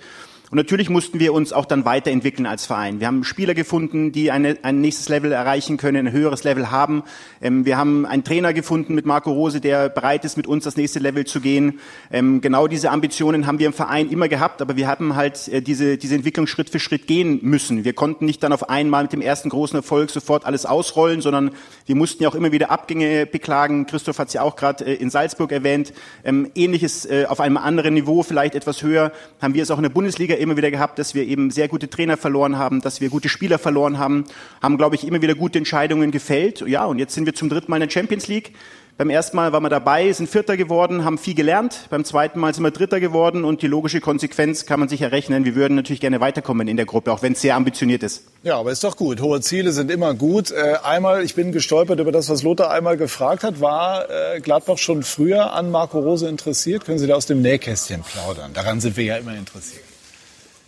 Speaker 8: Und natürlich mussten wir uns auch dann weiterentwickeln als Verein. Wir haben Spieler gefunden, die eine, ein nächstes Level erreichen können, ein höheres Level haben. Ähm, wir haben einen Trainer gefunden mit Marco Rose, der bereit ist, mit uns das nächste Level zu gehen. Ähm, genau diese Ambitionen haben wir im Verein immer gehabt, aber wir haben halt äh, diese, diese Entwicklung Schritt für Schritt gehen müssen. Wir konnten nicht dann auf einmal mit dem ersten großen Erfolg sofort alles ausrollen, sondern wir mussten ja auch immer wieder Abgänge beklagen. Christoph hat es ja auch gerade äh, in Salzburg erwähnt. Ähm, Ähnliches äh, auf einem anderen Niveau, vielleicht etwas höher, haben wir es auch in der Bundesliga immer wieder gehabt, dass wir eben sehr gute Trainer verloren haben, dass wir gute Spieler verloren haben, haben, glaube ich, immer wieder gute Entscheidungen gefällt. Ja, und jetzt sind wir zum dritten Mal in der Champions League. Beim ersten Mal waren wir dabei, sind Vierter geworden, haben viel gelernt. Beim zweiten Mal sind wir Dritter geworden und die logische Konsequenz kann man sich errechnen. Wir würden natürlich gerne weiterkommen in der Gruppe, auch wenn es sehr ambitioniert ist.
Speaker 1: Ja, aber ist doch gut. Hohe Ziele sind immer gut. Äh, einmal, ich bin gestolpert über das, was Lothar einmal gefragt hat. War äh, Gladbach schon früher an Marco Rose interessiert? Können Sie da aus dem Nähkästchen plaudern? Daran sind wir ja immer interessiert.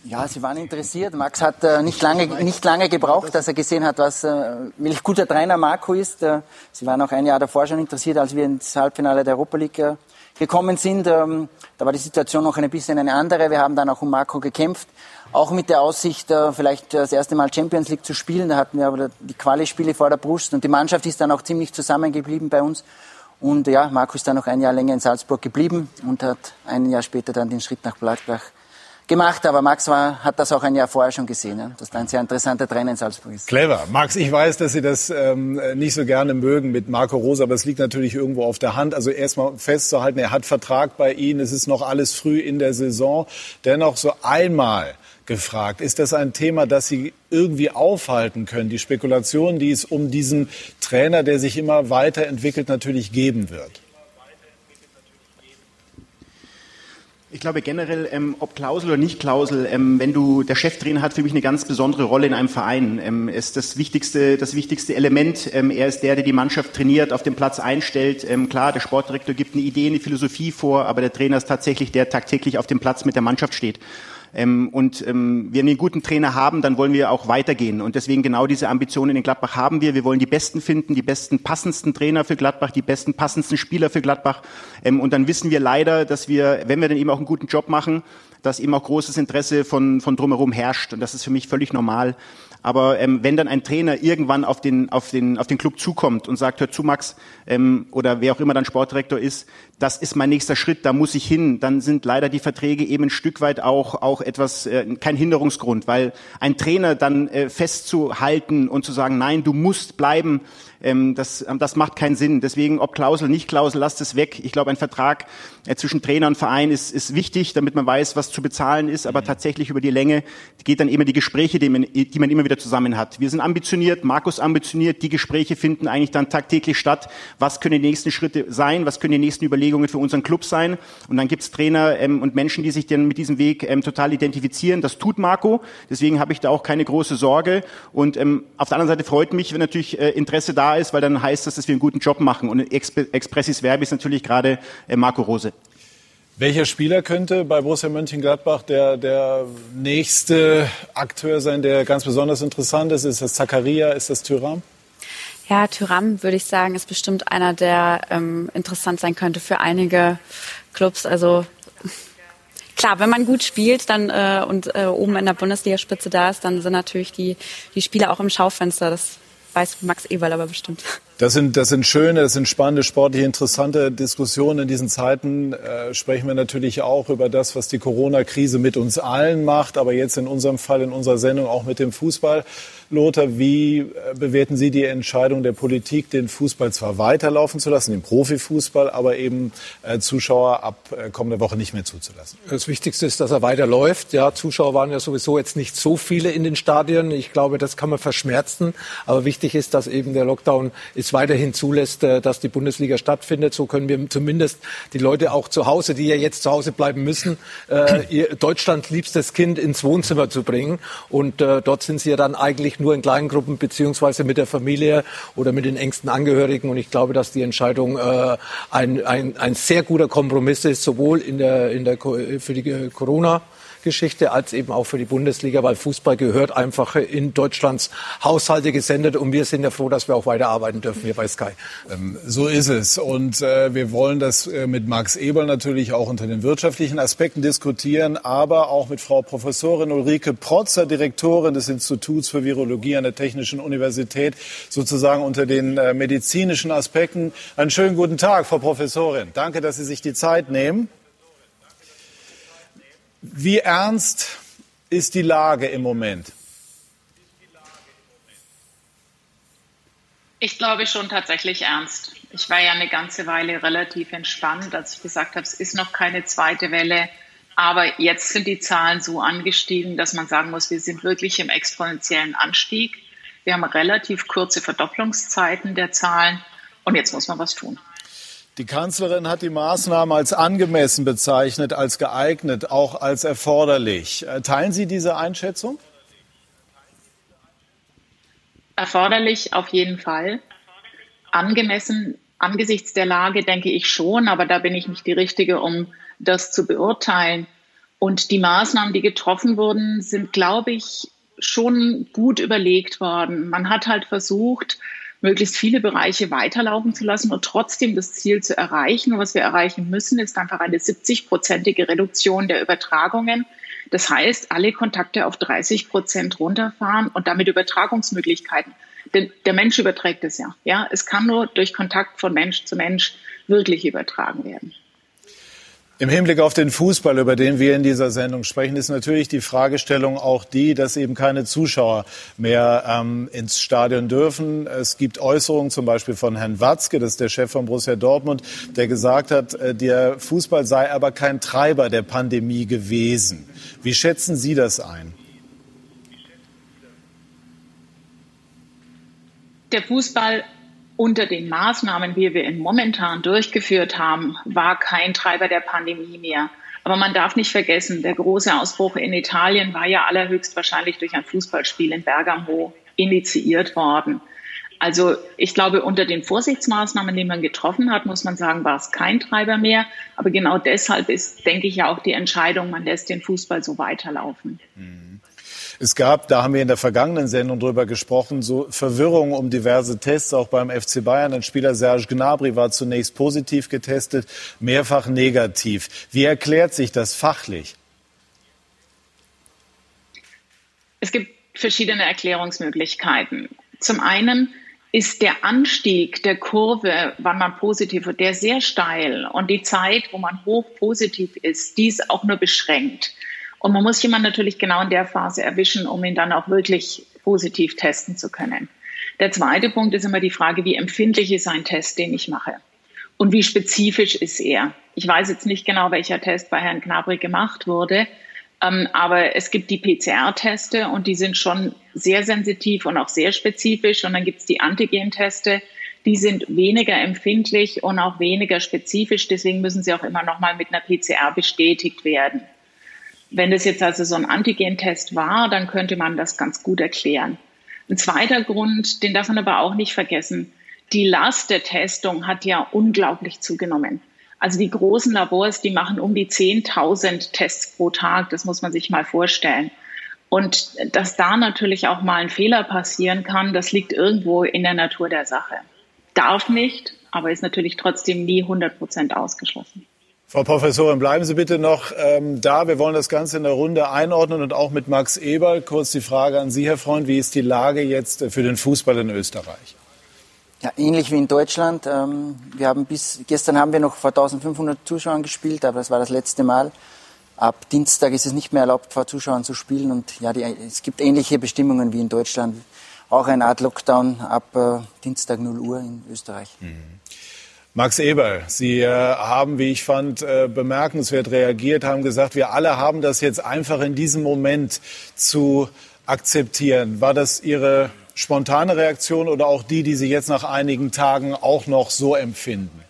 Speaker 2: Ja, sie waren interessiert. Max hat äh, nicht, lange, nicht lange gebraucht, dass er gesehen hat, was, äh, welch guter Trainer Marco ist. Äh, sie waren auch ein Jahr davor schon interessiert, als wir ins Halbfinale der Europa League äh, gekommen sind. Ähm, da war die Situation noch ein bisschen eine andere. Wir haben dann auch um Marco gekämpft. Auch mit der Aussicht, äh, vielleicht das erste Mal Champions League zu spielen. Da hatten wir aber die Quali-Spiele vor der Brust. Und die Mannschaft ist dann auch ziemlich zusammengeblieben bei uns. Und ja, Marco ist dann noch ein Jahr länger in Salzburg geblieben und hat ein Jahr später dann den Schritt nach Gladbach gemacht, aber Max war, hat das auch ein Jahr vorher schon gesehen, ja, dass da ein sehr interessanter Trainer in Salzburg ist.
Speaker 1: Clever. Max, ich weiß, dass Sie das ähm, nicht so gerne mögen mit Marco Rosa, aber es liegt natürlich irgendwo auf der Hand. Also erstmal festzuhalten, er hat Vertrag bei Ihnen, es ist noch alles früh in der Saison. Dennoch so einmal gefragt, ist das ein Thema, das Sie irgendwie aufhalten können? Die Spekulation, die es um diesen Trainer, der sich immer weiterentwickelt, natürlich geben wird.
Speaker 8: Ich glaube generell, ähm, ob Klausel oder nicht Klausel, ähm, wenn du der Cheftrainer hat für mich eine ganz besondere Rolle in einem Verein. Ähm, ist das wichtigste, das wichtigste Element. Ähm, er ist der, der die Mannschaft trainiert, auf dem Platz einstellt. Ähm, klar, der Sportdirektor gibt eine Idee, eine Philosophie vor, aber der Trainer ist tatsächlich der, der tagtäglich auf dem Platz mit der Mannschaft steht. Ähm, und ähm, wenn wir einen guten Trainer haben, dann wollen wir auch weitergehen. Und deswegen genau diese Ambitionen in Gladbach haben wir. Wir wollen die Besten finden, die besten passendsten Trainer für Gladbach, die besten passendsten Spieler für Gladbach. Ähm, und dann wissen wir leider, dass wir, wenn wir dann eben auch einen guten Job machen, dass eben auch großes Interesse von, von drumherum herrscht. Und das ist für mich völlig normal. Aber ähm, wenn dann ein Trainer irgendwann auf den, auf, den, auf den Club zukommt und sagt, hör zu Max, ähm, oder wer auch immer dann Sportdirektor ist, das ist mein nächster Schritt, da muss ich hin, dann sind leider die Verträge eben ein Stück weit auch, auch etwas, äh, kein Hinderungsgrund, weil ein Trainer dann äh, festzuhalten und zu sagen, nein, du musst bleiben, ähm, das, ähm, das macht keinen Sinn. Deswegen, ob Klausel, nicht Klausel, lasst es weg. Ich glaube, ein Vertrag äh, zwischen Trainer und Verein ist, ist wichtig, damit man weiß, was zu bezahlen ist, aber mhm. tatsächlich über die Länge geht dann immer die Gespräche, die man, die man immer wieder zusammen hat. Wir sind ambitioniert, Markus ambitioniert, die Gespräche finden eigentlich dann tagtäglich statt. Was können die nächsten Schritte sein? Was können die nächsten Überlegungen für unseren Club sein? Und dann gibt's Trainer ähm, und Menschen, die sich dann mit diesem Weg ähm, total identifizieren. Das tut Marco. Deswegen habe ich da auch keine große Sorge. Und ähm, auf der anderen Seite freut mich, wenn natürlich äh, Interesse da ist, weil dann heißt das, dass wir einen guten Job machen. Und Expressis Verbis natürlich gerade äh, Marco Rose.
Speaker 1: Welcher Spieler könnte bei Borussia Mönchengladbach der, der nächste Akteur sein, der ganz besonders interessant ist? Ist das Zakaria? Ist das Tyram?
Speaker 3: Ja, Tyram würde ich sagen, ist bestimmt einer, der ähm, interessant sein könnte für einige Clubs. Also klar, wenn man gut spielt dann äh, und äh, oben in der Bundesligaspitze da ist, dann sind natürlich die, die Spieler auch im Schaufenster. Das weiß Max Eberl aber bestimmt.
Speaker 1: Das sind, das sind schöne, das sind spannende, sportlich interessante Diskussionen. In diesen Zeiten äh, sprechen wir natürlich auch über das, was die Corona-Krise mit uns allen macht, aber jetzt in unserem Fall, in unserer Sendung auch mit dem Fußball. Lothar, wie äh, bewerten Sie die Entscheidung der Politik, den Fußball zwar weiterlaufen zu lassen, den Profifußball, aber eben äh, Zuschauer ab äh, kommender Woche nicht mehr zuzulassen?
Speaker 4: Das Wichtigste ist, dass er weiterläuft. Ja, Zuschauer waren ja sowieso jetzt nicht so viele in den Stadien. Ich glaube, das kann man verschmerzen. Aber wichtig ist, dass eben der Lockdown ist es weiterhin zulässt, äh, dass die Bundesliga stattfindet. So können wir zumindest die Leute auch zu Hause, die ja jetzt zu Hause bleiben müssen, äh, ihr Deutschland liebstes Kind ins Wohnzimmer zu bringen. Und äh, dort sind sie ja dann eigentlich nur in kleinen Gruppen beziehungsweise mit der Familie oder mit den engsten Angehörigen. Und ich glaube, dass die Entscheidung ein, ein, ein sehr guter Kompromiss ist, sowohl in der, in der, für die Corona- Geschichte als eben auch für die Bundesliga, weil Fußball gehört einfach in Deutschlands Haushalte gesendet und wir sind ja froh, dass wir auch weiterarbeiten dürfen hier bei Sky.
Speaker 1: Ähm, so ist es und äh, wir wollen das äh, mit Max Eberl natürlich auch unter den wirtschaftlichen Aspekten diskutieren, aber auch mit Frau Professorin Ulrike Protzer, Direktorin des Instituts für Virologie an der Technischen Universität, sozusagen unter den äh, medizinischen Aspekten. Einen schönen guten Tag, Frau Professorin. Danke, dass Sie sich die Zeit nehmen. Wie ernst ist die Lage im Moment?
Speaker 9: Ich glaube schon tatsächlich ernst. Ich war ja eine ganze Weile relativ entspannt, als ich gesagt habe, es ist noch keine zweite Welle. Aber jetzt sind die Zahlen so angestiegen, dass man sagen muss, wir sind wirklich im exponentiellen Anstieg. Wir haben relativ kurze Verdopplungszeiten der Zahlen und jetzt muss man was tun.
Speaker 1: Die Kanzlerin hat die Maßnahmen als angemessen bezeichnet, als geeignet, auch als erforderlich. Äh, teilen Sie diese Einschätzung?
Speaker 9: Erforderlich auf jeden Fall. Angemessen angesichts der Lage denke ich schon, aber da bin ich nicht die Richtige, um das zu beurteilen. Und die Maßnahmen, die getroffen wurden, sind, glaube ich, schon gut überlegt worden. Man hat halt versucht, möglichst viele Bereiche weiterlaufen zu lassen und trotzdem das Ziel zu erreichen. Und was wir erreichen müssen, ist einfach eine 70-prozentige Reduktion der Übertragungen. Das heißt, alle Kontakte auf 30 Prozent runterfahren und damit Übertragungsmöglichkeiten. Denn der Mensch überträgt es ja. Ja, es kann nur durch Kontakt von Mensch zu Mensch wirklich übertragen werden.
Speaker 1: Im Hinblick auf den Fußball, über den wir in dieser Sendung sprechen, ist natürlich die Fragestellung auch die, dass eben keine Zuschauer mehr ähm, ins Stadion dürfen. Es gibt Äußerungen zum Beispiel von Herrn Watzke, das ist der Chef von Borussia Dortmund, der gesagt hat, äh, der Fußball sei aber kein Treiber der Pandemie gewesen. Wie schätzen Sie das ein?
Speaker 9: Der Fußball unter den Maßnahmen, wie wir momentan durchgeführt haben, war kein Treiber der Pandemie mehr. Aber man darf nicht vergessen, der große Ausbruch in Italien war ja allerhöchstwahrscheinlich durch ein Fußballspiel in Bergamo initiiert worden. Also ich glaube, unter den Vorsichtsmaßnahmen, die man getroffen hat, muss man sagen, war es kein Treiber mehr. Aber genau deshalb ist, denke ich, ja auch die Entscheidung, man lässt den Fußball so weiterlaufen.
Speaker 1: Mhm. Es gab, da haben wir in der vergangenen Sendung drüber gesprochen, so Verwirrung um diverse Tests, auch beim FC Bayern. Ein Spieler Serge Gnabry war zunächst positiv getestet, mehrfach negativ. Wie erklärt sich das fachlich?
Speaker 9: Es gibt verschiedene Erklärungsmöglichkeiten. Zum einen ist der Anstieg der Kurve, wann man positiv wird, der sehr steil und die Zeit, wo man hoch positiv ist, die ist auch nur beschränkt. Und man muss jemanden natürlich genau in der Phase erwischen, um ihn dann auch wirklich positiv testen zu können. Der zweite Punkt ist immer die Frage, wie empfindlich ist ein Test, den ich mache? Und wie spezifisch ist er? Ich weiß jetzt nicht genau, welcher Test bei Herrn Knabri gemacht wurde, ähm, aber es gibt die PCR-Teste und die sind schon sehr sensitiv und auch sehr spezifisch. Und dann gibt es die Antigen-Teste, die sind weniger empfindlich und auch weniger spezifisch. Deswegen müssen sie auch immer noch mal mit einer PCR bestätigt werden. Wenn das jetzt also so ein Antigentest war, dann könnte man das ganz gut erklären. Ein zweiter Grund, den darf man aber auch nicht vergessen. Die Last der Testung hat ja unglaublich zugenommen. Also die großen Labors, die machen um die 10.000 Tests pro Tag. Das muss man sich mal vorstellen. Und dass da natürlich auch mal ein Fehler passieren kann, das liegt irgendwo in der Natur der Sache. Darf nicht, aber ist natürlich trotzdem nie 100 Prozent ausgeschlossen.
Speaker 1: Frau Professorin, bleiben Sie bitte noch ähm, da. Wir wollen das Ganze in der Runde einordnen und auch mit Max Eberl. Kurz die Frage an Sie, Herr Freund. Wie ist die Lage jetzt für den Fußball in Österreich?
Speaker 2: Ja, ähnlich wie in Deutschland. Ähm, wir haben bis gestern haben wir noch vor 1500 Zuschauern gespielt, aber das war das letzte Mal. Ab Dienstag ist es nicht mehr erlaubt, vor Zuschauern zu spielen. Und ja, die, es gibt ähnliche Bestimmungen wie in Deutschland. Auch eine Art Lockdown ab äh, Dienstag 0 Uhr in Österreich. Mhm.
Speaker 1: Max Eberl, Sie äh, haben, wie ich fand, äh, bemerkenswert reagiert, haben gesagt, wir alle haben das jetzt einfach in diesem Moment zu akzeptieren. War das Ihre spontane Reaktion oder auch die, die Sie jetzt nach einigen Tagen auch noch so empfinden?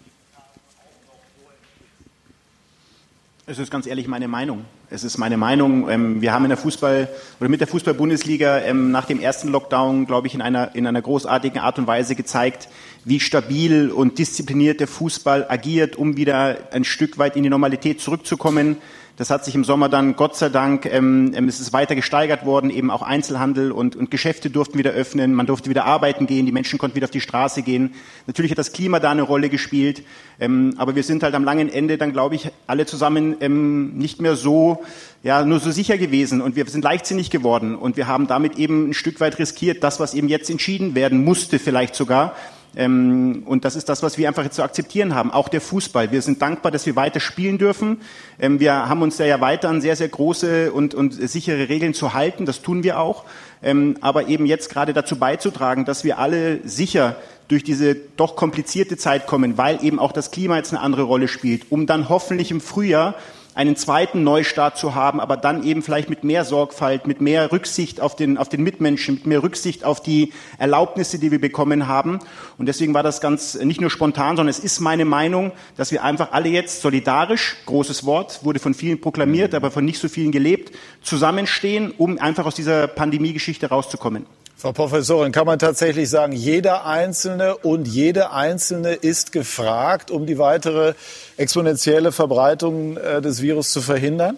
Speaker 8: Es ist ganz ehrlich meine Meinung. Es ist meine Meinung. Ähm, wir haben in der Fußball oder mit der Fußball-Bundesliga ähm, nach dem ersten Lockdown, glaube ich, in einer, in einer großartigen Art und Weise gezeigt, wie stabil und diszipliniert der Fußball agiert, um wieder ein Stück weit in die Normalität zurückzukommen. Das hat sich im Sommer dann, Gott sei Dank, ähm, ähm, es ist weiter gesteigert worden, eben auch Einzelhandel und, und Geschäfte durften wieder öffnen, man durfte wieder arbeiten gehen, die Menschen konnten wieder auf die Straße gehen. Natürlich hat das Klima da eine Rolle gespielt, ähm, aber wir sind halt am langen Ende dann, glaube ich, alle zusammen ähm, nicht mehr so, ja, nur so sicher gewesen und wir sind leichtsinnig geworden und wir haben damit eben ein Stück weit riskiert, das, was eben jetzt entschieden werden musste, vielleicht sogar, ähm, und das ist das, was wir einfach jetzt zu akzeptieren haben. Auch der Fußball. Wir sind dankbar, dass wir weiter spielen dürfen. Ähm, wir haben uns da ja weiter an sehr, sehr große und, und sichere Regeln zu halten. Das tun wir auch. Ähm, aber eben jetzt gerade dazu beizutragen, dass wir alle sicher durch diese doch komplizierte Zeit kommen, weil eben auch das Klima jetzt eine andere Rolle spielt, um dann hoffentlich im Frühjahr einen zweiten Neustart zu haben, aber dann eben vielleicht mit mehr Sorgfalt, mit mehr Rücksicht auf den, auf den Mitmenschen, mit mehr Rücksicht auf die Erlaubnisse, die wir bekommen haben. Und deswegen war das ganz nicht nur spontan, sondern es ist meine Meinung, dass wir einfach alle jetzt solidarisch, großes Wort, wurde von vielen proklamiert, aber von nicht so vielen gelebt, zusammenstehen, um einfach aus dieser Pandemiegeschichte rauszukommen.
Speaker 1: Frau Professorin, kann man tatsächlich sagen, jeder Einzelne und jede Einzelne ist gefragt, um die weitere exponentielle Verbreitung äh, des Virus zu verhindern?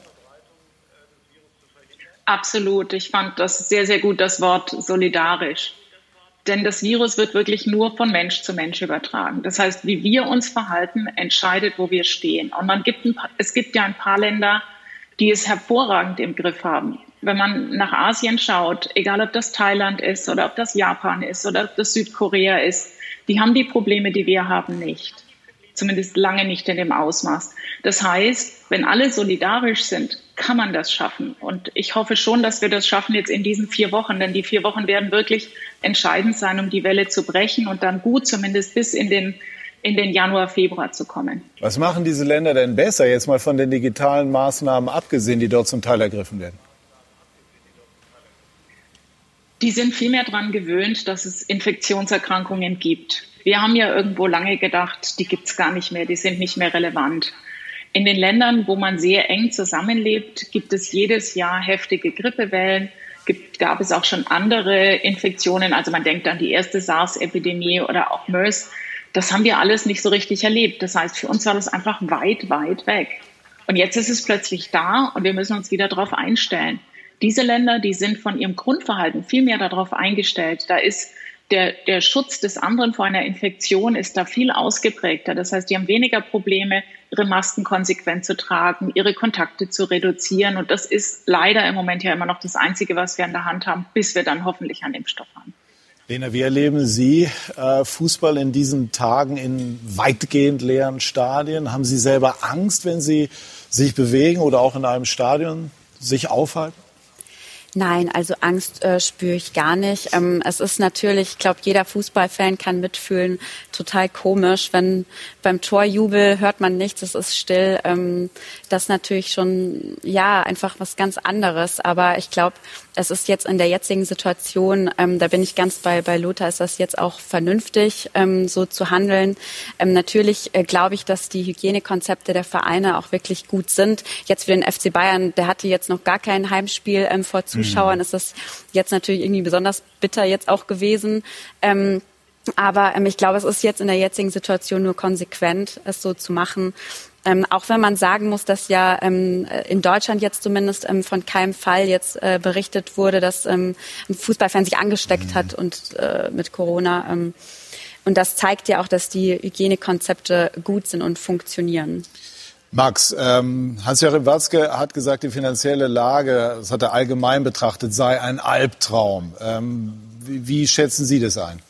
Speaker 9: Absolut. Ich fand das sehr, sehr gut, das Wort solidarisch. Denn das Virus wird wirklich nur von Mensch zu Mensch übertragen. Das heißt, wie wir uns verhalten, entscheidet, wo wir stehen. Und man gibt paar, es gibt ja ein paar Länder, die es hervorragend im Griff haben wenn man nach Asien schaut, egal ob das Thailand ist oder ob das Japan ist oder ob das Südkorea ist, die haben die Probleme, die wir haben, nicht. Zumindest lange nicht in dem Ausmaß. Das heißt, wenn alle solidarisch sind, kann man das schaffen. Und ich hoffe schon, dass wir das schaffen jetzt in diesen vier Wochen, denn die vier Wochen werden wirklich entscheidend sein, um die Welle zu brechen und dann gut zumindest bis in den in den Januar, Februar zu kommen.
Speaker 1: Was machen diese Länder denn besser, jetzt mal von den digitalen Maßnahmen abgesehen, die dort zum Teil ergriffen werden?
Speaker 9: Die sind viel mehr daran gewöhnt, dass es Infektionserkrankungen gibt. Wir haben ja irgendwo lange gedacht, die gibt es gar nicht mehr, die sind nicht mehr relevant. In den Ländern, wo man sehr eng zusammenlebt, gibt es jedes Jahr heftige Grippewellen. Gibt, gab es auch schon andere Infektionen. Also man denkt an die erste SARS-Epidemie oder auch MERS. Das haben wir alles nicht so richtig erlebt. Das heißt, für uns war das einfach weit, weit weg. Und jetzt ist es plötzlich da und wir müssen uns wieder darauf einstellen. Diese Länder, die sind von ihrem Grundverhalten viel mehr darauf eingestellt. Da ist der, der Schutz des anderen vor einer Infektion ist da viel ausgeprägter. Das heißt, die haben weniger Probleme, ihre Masken konsequent zu tragen, ihre Kontakte zu reduzieren. Und das ist leider im Moment ja immer noch das Einzige, was wir an der Hand haben, bis wir dann hoffentlich einen Impfstoff haben.
Speaker 1: Lena, wie erleben Sie äh, Fußball in diesen Tagen in weitgehend leeren Stadien? Haben Sie selber Angst, wenn Sie sich bewegen oder auch in einem Stadion sich aufhalten?
Speaker 3: Nein, also Angst äh, spüre ich gar nicht. Ähm, es ist natürlich, ich glaube, jeder Fußballfan kann mitfühlen, total komisch, wenn beim Torjubel hört man nichts, es ist still. Ähm, das ist natürlich schon, ja, einfach was ganz anderes. Aber ich glaube, es ist jetzt in der jetzigen Situation, ähm, da bin ich ganz bei, bei Lothar, ist das jetzt auch vernünftig, ähm, so zu handeln. Ähm, natürlich äh, glaube ich, dass die Hygienekonzepte der Vereine auch wirklich gut sind. Jetzt für den FC Bayern, der hatte jetzt noch gar kein Heimspiel ähm, vor Zuschauern, mhm. ist das jetzt natürlich irgendwie besonders bitter jetzt auch gewesen. Ähm, aber ähm, ich glaube, es ist jetzt in der jetzigen Situation nur konsequent, es so zu machen. Ähm, auch wenn man sagen muss, dass ja ähm, in Deutschland jetzt zumindest ähm, von keinem Fall jetzt äh, berichtet wurde, dass ähm, ein Fußballfan sich angesteckt mhm. hat und äh, mit Corona. Ähm, und das zeigt ja auch, dass die Hygienekonzepte gut sind und funktionieren.
Speaker 1: Max, ähm, Hans-Joachim Watzke hat gesagt, die finanzielle Lage, das hat er allgemein betrachtet, sei ein Albtraum. Wie, wie schätzen Sie das ein?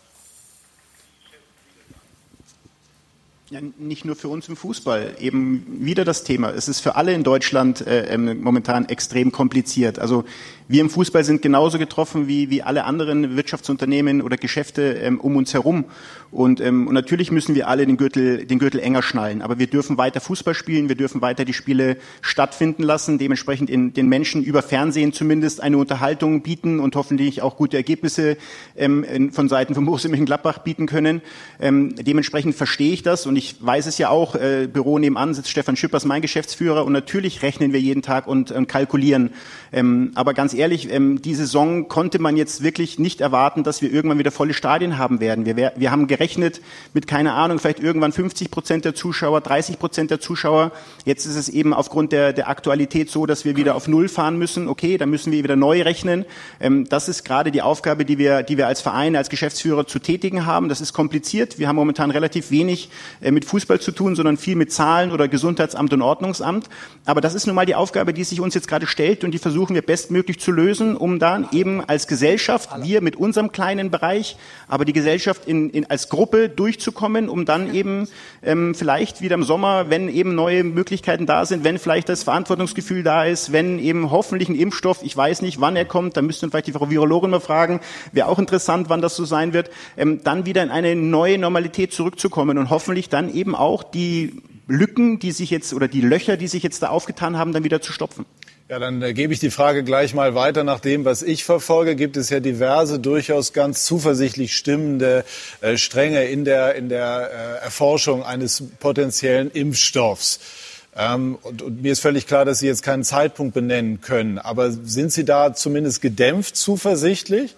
Speaker 8: Ja, nicht nur für uns im Fußball. Eben wieder das Thema. Es ist für alle in Deutschland äh, ähm, momentan extrem kompliziert. Also wir im Fußball sind genauso getroffen wie, wie alle anderen Wirtschaftsunternehmen oder Geschäfte ähm, um uns herum. Und, ähm, und natürlich müssen wir alle den Gürtel, den Gürtel enger schnallen. Aber wir dürfen weiter Fußball spielen, wir dürfen weiter die Spiele stattfinden lassen, dementsprechend in, den Menschen über Fernsehen zumindest eine Unterhaltung bieten und hoffentlich auch gute Ergebnisse ähm, von Seiten von Borussia Mönchengladbach bieten können. Ähm, dementsprechend verstehe ich das und ich weiß es ja auch, äh, Büro nebenan sitzt Stefan Schippers, mein Geschäftsführer und natürlich rechnen wir jeden Tag und, und kalkulieren. Ähm, aber ganz ehrlich, ähm, die Saison konnte man jetzt wirklich nicht erwarten, dass wir irgendwann wieder volle Stadien haben werden. Wir, wir haben gerechnet mit, keine Ahnung, vielleicht irgendwann 50 Prozent der Zuschauer, 30 Prozent der Zuschauer. Jetzt ist es eben aufgrund der, der Aktualität so, dass wir wieder auf Null fahren müssen. Okay, dann müssen wir wieder neu rechnen. Ähm, das ist gerade die Aufgabe, die wir, die wir als Verein, als Geschäftsführer zu tätigen haben. Das ist kompliziert. Wir haben momentan relativ wenig äh, mit Fußball zu tun, sondern viel mit Zahlen oder Gesundheitsamt und Ordnungsamt. Aber das ist nun mal die Aufgabe, die sich uns jetzt gerade stellt und die versuchen wir bestmöglich zu lösen, um dann eben als Gesellschaft, wir mit unserem kleinen Bereich, aber die Gesellschaft in, in, als Gruppe durchzukommen, um dann eben ähm, vielleicht wieder im Sommer, wenn eben neue Möglichkeiten da sind, wenn vielleicht das Verantwortungsgefühl da ist, wenn eben hoffentlich ein Impfstoff, ich weiß nicht, wann er kommt, da müssten vielleicht die Frau Virologin mal fragen, wäre auch interessant, wann das so sein wird, ähm, dann wieder in eine neue Normalität zurückzukommen und hoffentlich dann eben auch die Lücken, die sich jetzt oder die Löcher, die sich jetzt da aufgetan haben, dann wieder zu stopfen.
Speaker 1: Ja, dann äh, gebe ich die Frage gleich mal weiter. Nach dem, was ich verfolge, gibt es ja diverse, durchaus ganz zuversichtlich stimmende äh, Stränge in der, in der äh, Erforschung eines potenziellen Impfstoffs. Ähm, und, und, mir ist völlig klar, dass Sie jetzt keinen Zeitpunkt benennen können. Aber sind Sie da zumindest gedämpft zuversichtlich?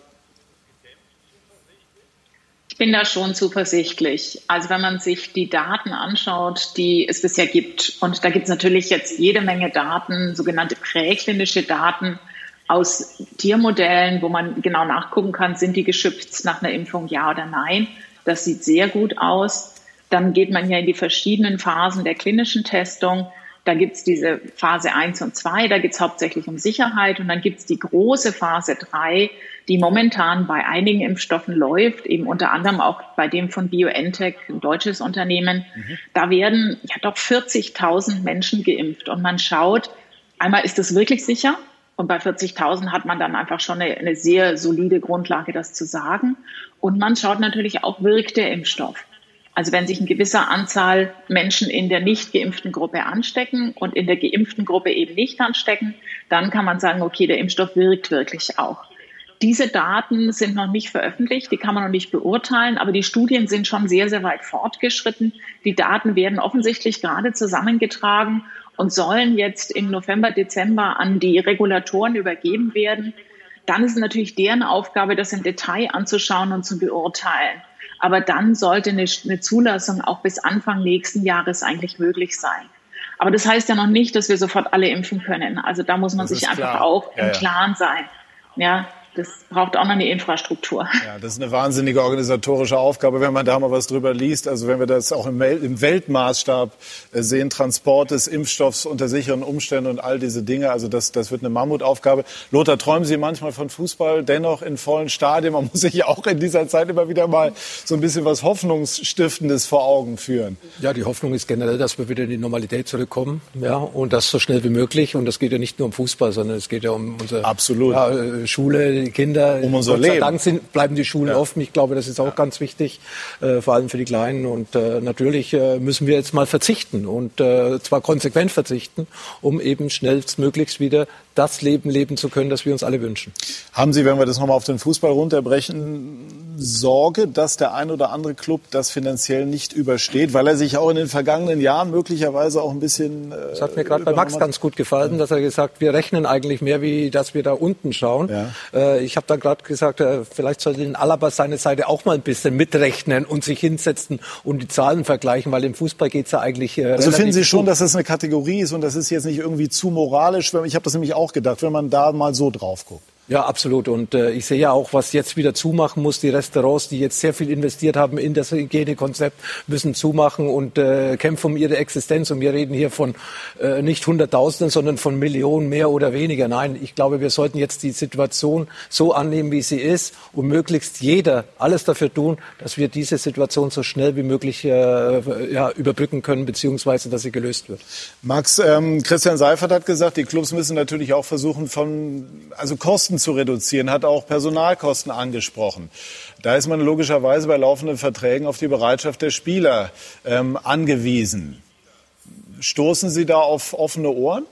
Speaker 9: Ich bin da schon zuversichtlich. Also wenn man sich die Daten anschaut, die es bisher gibt, und da gibt es natürlich jetzt jede Menge Daten, sogenannte präklinische Daten aus Tiermodellen, wo man genau nachgucken kann, sind die geschützt nach einer Impfung, ja oder nein. Das sieht sehr gut aus. Dann geht man ja in die verschiedenen Phasen der klinischen Testung. Da gibt es diese Phase 1 und 2, da geht es hauptsächlich um Sicherheit. Und dann gibt es die große Phase 3, die momentan bei einigen Impfstoffen läuft, eben unter anderem auch bei dem von BioNTech, ein deutsches Unternehmen. Mhm. Da werden ja doch 40.000 Menschen geimpft und man schaut, einmal ist das wirklich sicher? Und bei 40.000 hat man dann einfach schon eine, eine sehr solide Grundlage, das zu sagen. Und man schaut natürlich auch, wirkt der Impfstoff? Also wenn sich eine gewisse Anzahl Menschen in der nicht geimpften Gruppe anstecken und in der geimpften Gruppe eben nicht anstecken, dann kann man sagen, okay, der Impfstoff wirkt wirklich auch. Diese Daten sind noch nicht veröffentlicht, die kann man noch nicht beurteilen, aber die Studien sind schon sehr, sehr weit fortgeschritten. Die Daten werden offensichtlich gerade zusammengetragen und sollen jetzt im November, Dezember an die Regulatoren übergeben werden. Dann ist es natürlich deren Aufgabe, das im Detail anzuschauen und zu beurteilen. Aber dann sollte eine, eine Zulassung auch bis Anfang nächsten Jahres eigentlich möglich sein. Aber das heißt ja noch nicht, dass wir sofort alle impfen können. Also da muss man das sich einfach auch im ja. Klaren sein. Ja, das braucht auch noch eine Infrastruktur.
Speaker 1: Ja, das ist eine wahnsinnige organisatorische Aufgabe, wenn man da mal was drüber liest. Also wenn wir das auch im, Weltmaßstab äh, sehen, Transport des Impfstoffs unter sicheren Umständen und all diese Dinge. Also das, das wird eine Mammutaufgabe. Lothar, träumen Sie manchmal von Fußball, dennoch in vollen Stadien? Man muss sich ja auch in dieser Zeit immer wieder mal so ein bisschen was Hoffnungsstiftendes vor Augen führen.
Speaker 4: Ja, die Hoffnung ist generell, dass wir wieder in die Normalität zurückkommen. Ja, und das so schnell wie möglich. Und das geht ja nicht nur um Fußball, sondern es geht ja um unsere
Speaker 1: Absolut.
Speaker 4: Ja, äh, Schule, die Kinder,
Speaker 1: um unser Gott sei Leben.
Speaker 4: Dank sind, bleiben die Schulen ja. offen. Ich glaube, das ist auch ja. ganz wichtig, äh, vor allem für die Kleinen. Und äh, natürlich äh, müssen wir jetzt mal verzichten und äh, zwar konsequent verzichten, um eben schnellstmöglichst wieder das Leben leben zu können, das wir uns alle wünschen.
Speaker 1: Haben Sie, wenn wir das nochmal auf den Fußball runterbrechen, Sorge, dass der ein oder andere Club das finanziell nicht übersteht, weil er sich auch in den vergangenen Jahren möglicherweise auch ein bisschen.
Speaker 4: Äh, das hat mir gerade bei Max ganz gut gefallen, dass er gesagt, wir rechnen eigentlich mehr, wie dass wir da unten schauen. Ja. Äh, ich habe dann gerade gesagt, äh, vielleicht sollte den Alaba seine Seite auch mal ein bisschen mitrechnen und sich hinsetzen und die Zahlen vergleichen, weil im Fußball geht es ja eigentlich.
Speaker 1: Äh, also finden Sie schon, gut. dass das eine Kategorie ist und das ist jetzt nicht irgendwie zu moralisch? Ich habe das nämlich auch gedacht, wenn man da mal so drauf guckt.
Speaker 4: Ja, absolut. Und äh, ich sehe ja auch, was jetzt wieder zumachen muss. Die Restaurants, die jetzt sehr viel investiert haben in das Hygienekonzept, müssen zumachen und äh, kämpfen um ihre Existenz. Und wir reden hier von äh, nicht Hunderttausenden, sondern von Millionen mehr oder weniger. Nein, ich glaube, wir sollten jetzt die Situation so annehmen, wie sie ist und möglichst jeder alles dafür tun, dass wir diese Situation so schnell wie möglich äh, ja, überbrücken können, beziehungsweise dass sie gelöst wird.
Speaker 1: Max, ähm, Christian Seifert hat gesagt, die Clubs müssen natürlich auch versuchen, von also Kosten Kosten zu reduzieren, hat auch Personalkosten angesprochen. Da ist man logischerweise bei laufenden Verträgen auf die Bereitschaft der Spieler ähm, angewiesen. Stoßen Sie da auf offene Ohren?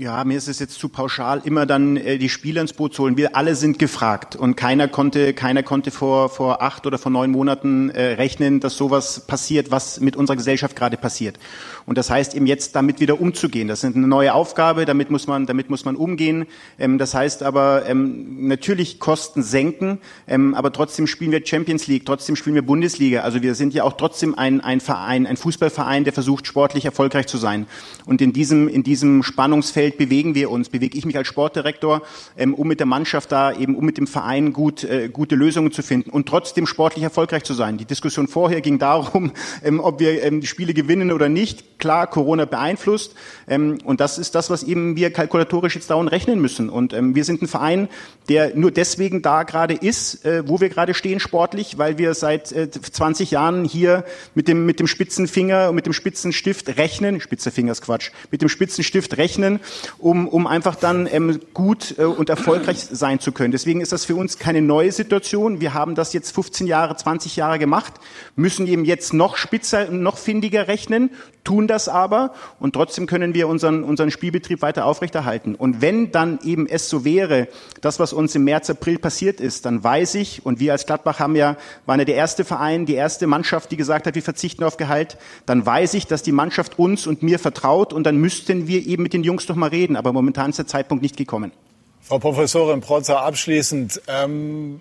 Speaker 8: Ja, mir ist es jetzt zu pauschal, immer dann äh, die Spieler ins Boot zu holen. Wir alle sind gefragt und keiner konnte, keiner konnte vor vor acht oder vor neun Monaten äh, rechnen, dass sowas passiert, was mit unserer Gesellschaft gerade passiert. Und das heißt eben jetzt damit wieder umzugehen. Das ist eine neue Aufgabe, damit muss man, damit muss man umgehen. Ähm, das heißt aber ähm, natürlich Kosten senken, ähm, aber trotzdem spielen wir Champions League, trotzdem spielen wir Bundesliga. Also wir sind ja auch trotzdem ein, ein Verein, ein Fußballverein, der versucht sportlich erfolgreich zu sein. Und in diesem in diesem Spannungsfeld bewegen wir uns, bewege ich mich als Sportdirektor, ähm, um mit der Mannschaft da eben, um mit dem Verein gut äh, gute Lösungen zu finden und trotzdem sportlich erfolgreich zu sein. Die Diskussion vorher ging darum, ähm, ob wir ähm, die Spiele gewinnen oder nicht klar, Corona beeinflusst. Ähm, und das ist das, was eben wir kalkulatorisch jetzt dauernd rechnen müssen. Und ähm, wir sind ein Verein, der nur deswegen da gerade ist, äh, wo wir gerade stehen sportlich, weil wir seit äh, 20 Jahren hier mit dem, mit dem spitzen Finger und mit dem spitzen Stift rechnen, spitzer Finger ist Quatsch, mit dem spitzen Stift rechnen, um, um einfach dann ähm, gut äh, und erfolgreich sein zu können. Deswegen ist das für uns keine neue Situation. Wir haben das jetzt 15 Jahre, 20 Jahre gemacht, müssen eben jetzt noch spitzer, noch findiger rechnen, tun das aber und trotzdem können wir unseren, unseren Spielbetrieb weiter aufrechterhalten. Und wenn dann eben es so wäre, das, was uns im März, April passiert ist, dann weiß ich, und wir als Gladbach haben ja, waren ja der erste Verein, die erste Mannschaft, die gesagt hat, wir verzichten auf Gehalt, dann weiß ich, dass die Mannschaft uns und mir vertraut und dann müssten wir eben mit den Jungs doch mal reden. Aber momentan ist der Zeitpunkt nicht gekommen.
Speaker 1: Frau Professorin Protzer, abschließend, ähm,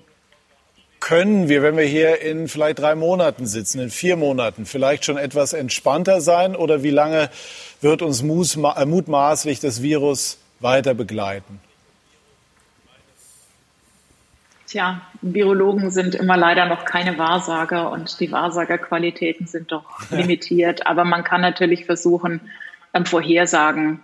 Speaker 1: können wir, wenn wir hier in vielleicht drei Monaten sitzen, in vier Monaten, vielleicht schon etwas entspannter sein? Oder wie lange wird uns äh, mutmaßlich das Virus weiter begleiten?
Speaker 9: Tja, Virologen sind immer leider noch keine Wahrsager und die Wahrsagerqualitäten sind doch limitiert. Aber man kann natürlich versuchen, ähm, Vorhersagen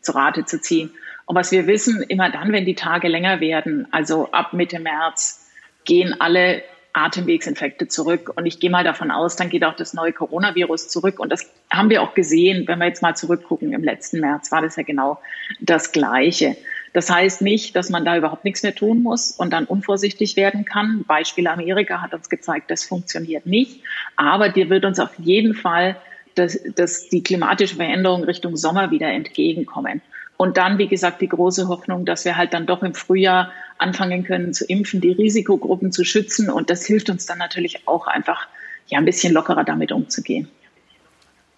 Speaker 9: zu Rate zu ziehen. Und was wir wissen, immer dann, wenn die Tage länger werden, also ab Mitte März, gehen alle Atemwegsinfekte zurück. Und ich gehe mal davon aus, dann geht auch das neue Coronavirus zurück. Und das haben wir auch gesehen, wenn wir jetzt mal zurückgucken. Im letzten März war das ja genau das Gleiche. Das heißt nicht, dass man da überhaupt nichts mehr tun muss und dann unvorsichtig werden kann. Beispiel Amerika hat uns gezeigt, das funktioniert nicht. Aber dir wird uns auf jeden Fall dass, dass die klimatische Veränderung Richtung Sommer wieder entgegenkommen. Und dann, wie gesagt, die große Hoffnung, dass wir halt dann doch im Frühjahr anfangen können zu impfen, die Risikogruppen zu schützen. Und das hilft uns dann natürlich auch einfach, ja, ein bisschen lockerer damit umzugehen.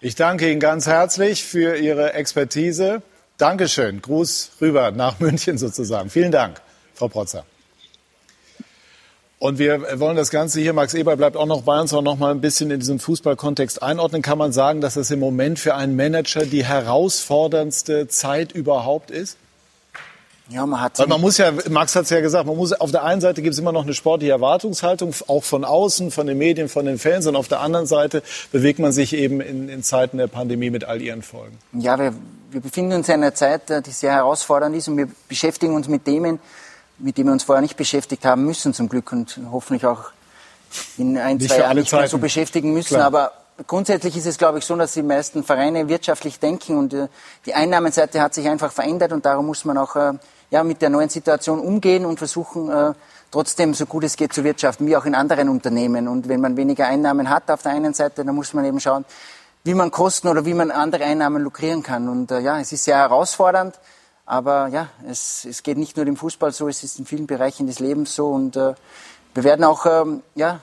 Speaker 1: Ich danke Ihnen ganz herzlich für Ihre Expertise. Dankeschön. Gruß rüber nach München sozusagen. Vielen Dank, Frau Protzer. Und wir wollen das Ganze hier, Max Eber bleibt auch noch bei uns, auch noch mal ein bisschen in diesem Fußballkontext einordnen. Kann man sagen, dass es im Moment für einen Manager die herausforderndste Zeit überhaupt ist?
Speaker 2: Ja, man hat.
Speaker 1: Weil man muss ja, Max hat es ja gesagt, man muss auf der einen Seite gibt es immer noch eine sportliche Erwartungshaltung, auch von außen, von den Medien, von den Fans, und auf der anderen Seite bewegt man sich eben in, in Zeiten der Pandemie mit all ihren Folgen.
Speaker 2: Ja, wir, wir befinden uns in einer Zeit, äh, die sehr herausfordernd ist, und wir beschäftigen uns mit Themen, mit dem wir uns vorher nicht beschäftigt haben müssen, zum Glück, und hoffentlich auch in ein, nicht zwei Jahren nicht mehr so beschäftigen müssen. Klar. Aber grundsätzlich ist es, glaube ich, so, dass die meisten Vereine wirtschaftlich denken und äh, die Einnahmenseite hat sich einfach verändert und darum muss man auch äh, ja, mit der neuen Situation umgehen und versuchen, äh, trotzdem so gut es geht zu wirtschaften, wie auch in anderen Unternehmen. Und wenn man weniger Einnahmen hat auf der einen Seite, dann muss man eben schauen, wie man Kosten oder wie man andere Einnahmen lukrieren kann. Und ja, es ist sehr herausfordernd. Aber ja, es, es geht nicht nur im Fußball so, es ist in vielen Bereichen des Lebens so. Und äh, wir werden auch, ähm, ja,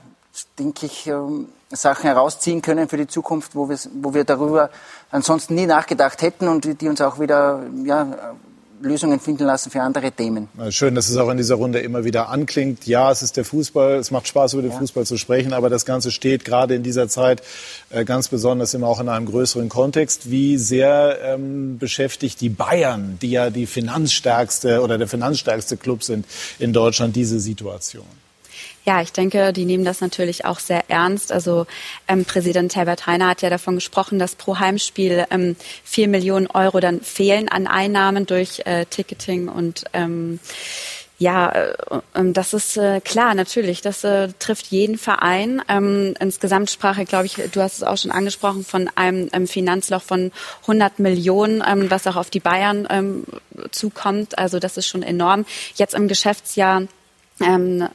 Speaker 2: denke ich, ähm, Sachen herausziehen können für die Zukunft, wo wir, wo wir darüber ansonsten nie nachgedacht hätten und die uns auch wieder ja, Lösungen finden lassen für andere Themen.
Speaker 1: Schön, dass es auch in dieser Runde immer wieder anklingt. Ja, es ist der Fußball, es macht Spaß, über den ja. Fußball zu sprechen, aber das Ganze steht gerade in dieser Zeit äh, ganz besonders immer auch in einem größeren Kontext. Wie sehr ähm, beschäftigt die Bayern, die ja die finanzstärkste oder der finanzstärkste Club sind in Deutschland, diese Situation?
Speaker 3: Ja, ich denke, die nehmen das natürlich auch sehr ernst. Also ähm, Präsident Herbert Heiner hat ja davon gesprochen, dass pro Heimspiel ähm, vier Millionen Euro dann fehlen an Einnahmen durch äh, Ticketing und ähm, ja, äh, das ist äh, klar, natürlich. Das äh, trifft jeden Verein. Ähm, insgesamt sprach ich, glaube ich, du hast es auch schon angesprochen, von einem ähm, Finanzloch von 100 Millionen, ähm, was auch auf die Bayern zukommt. Also das ist schon enorm. Jetzt im Geschäftsjahr ähm,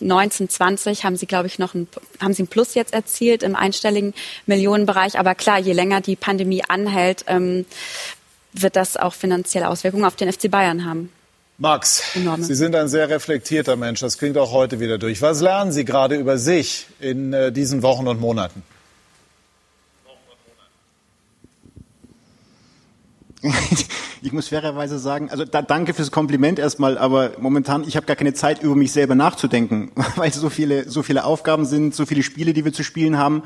Speaker 3: 1920 haben sie, glaube ich, noch ein, haben sie ein Plus jetzt erzielt im einstelligen Millionenbereich. Aber klar, je länger die Pandemie anhält, ähm, wird das auch finanzielle Auswirkungen auf den FC Bayern haben.
Speaker 1: Max, Enorme. Sie sind ein sehr reflektierter Mensch. Das klingt auch heute wieder durch. Was lernen Sie gerade über sich in äh, diesen Wochen und Monaten?
Speaker 8: Ich muss fairerweise sagen, also da, danke fürs Kompliment erstmal, aber momentan, ich habe gar keine Zeit, über mich selber nachzudenken, weil so viele, so viele Aufgaben sind, so viele Spiele, die wir zu spielen haben.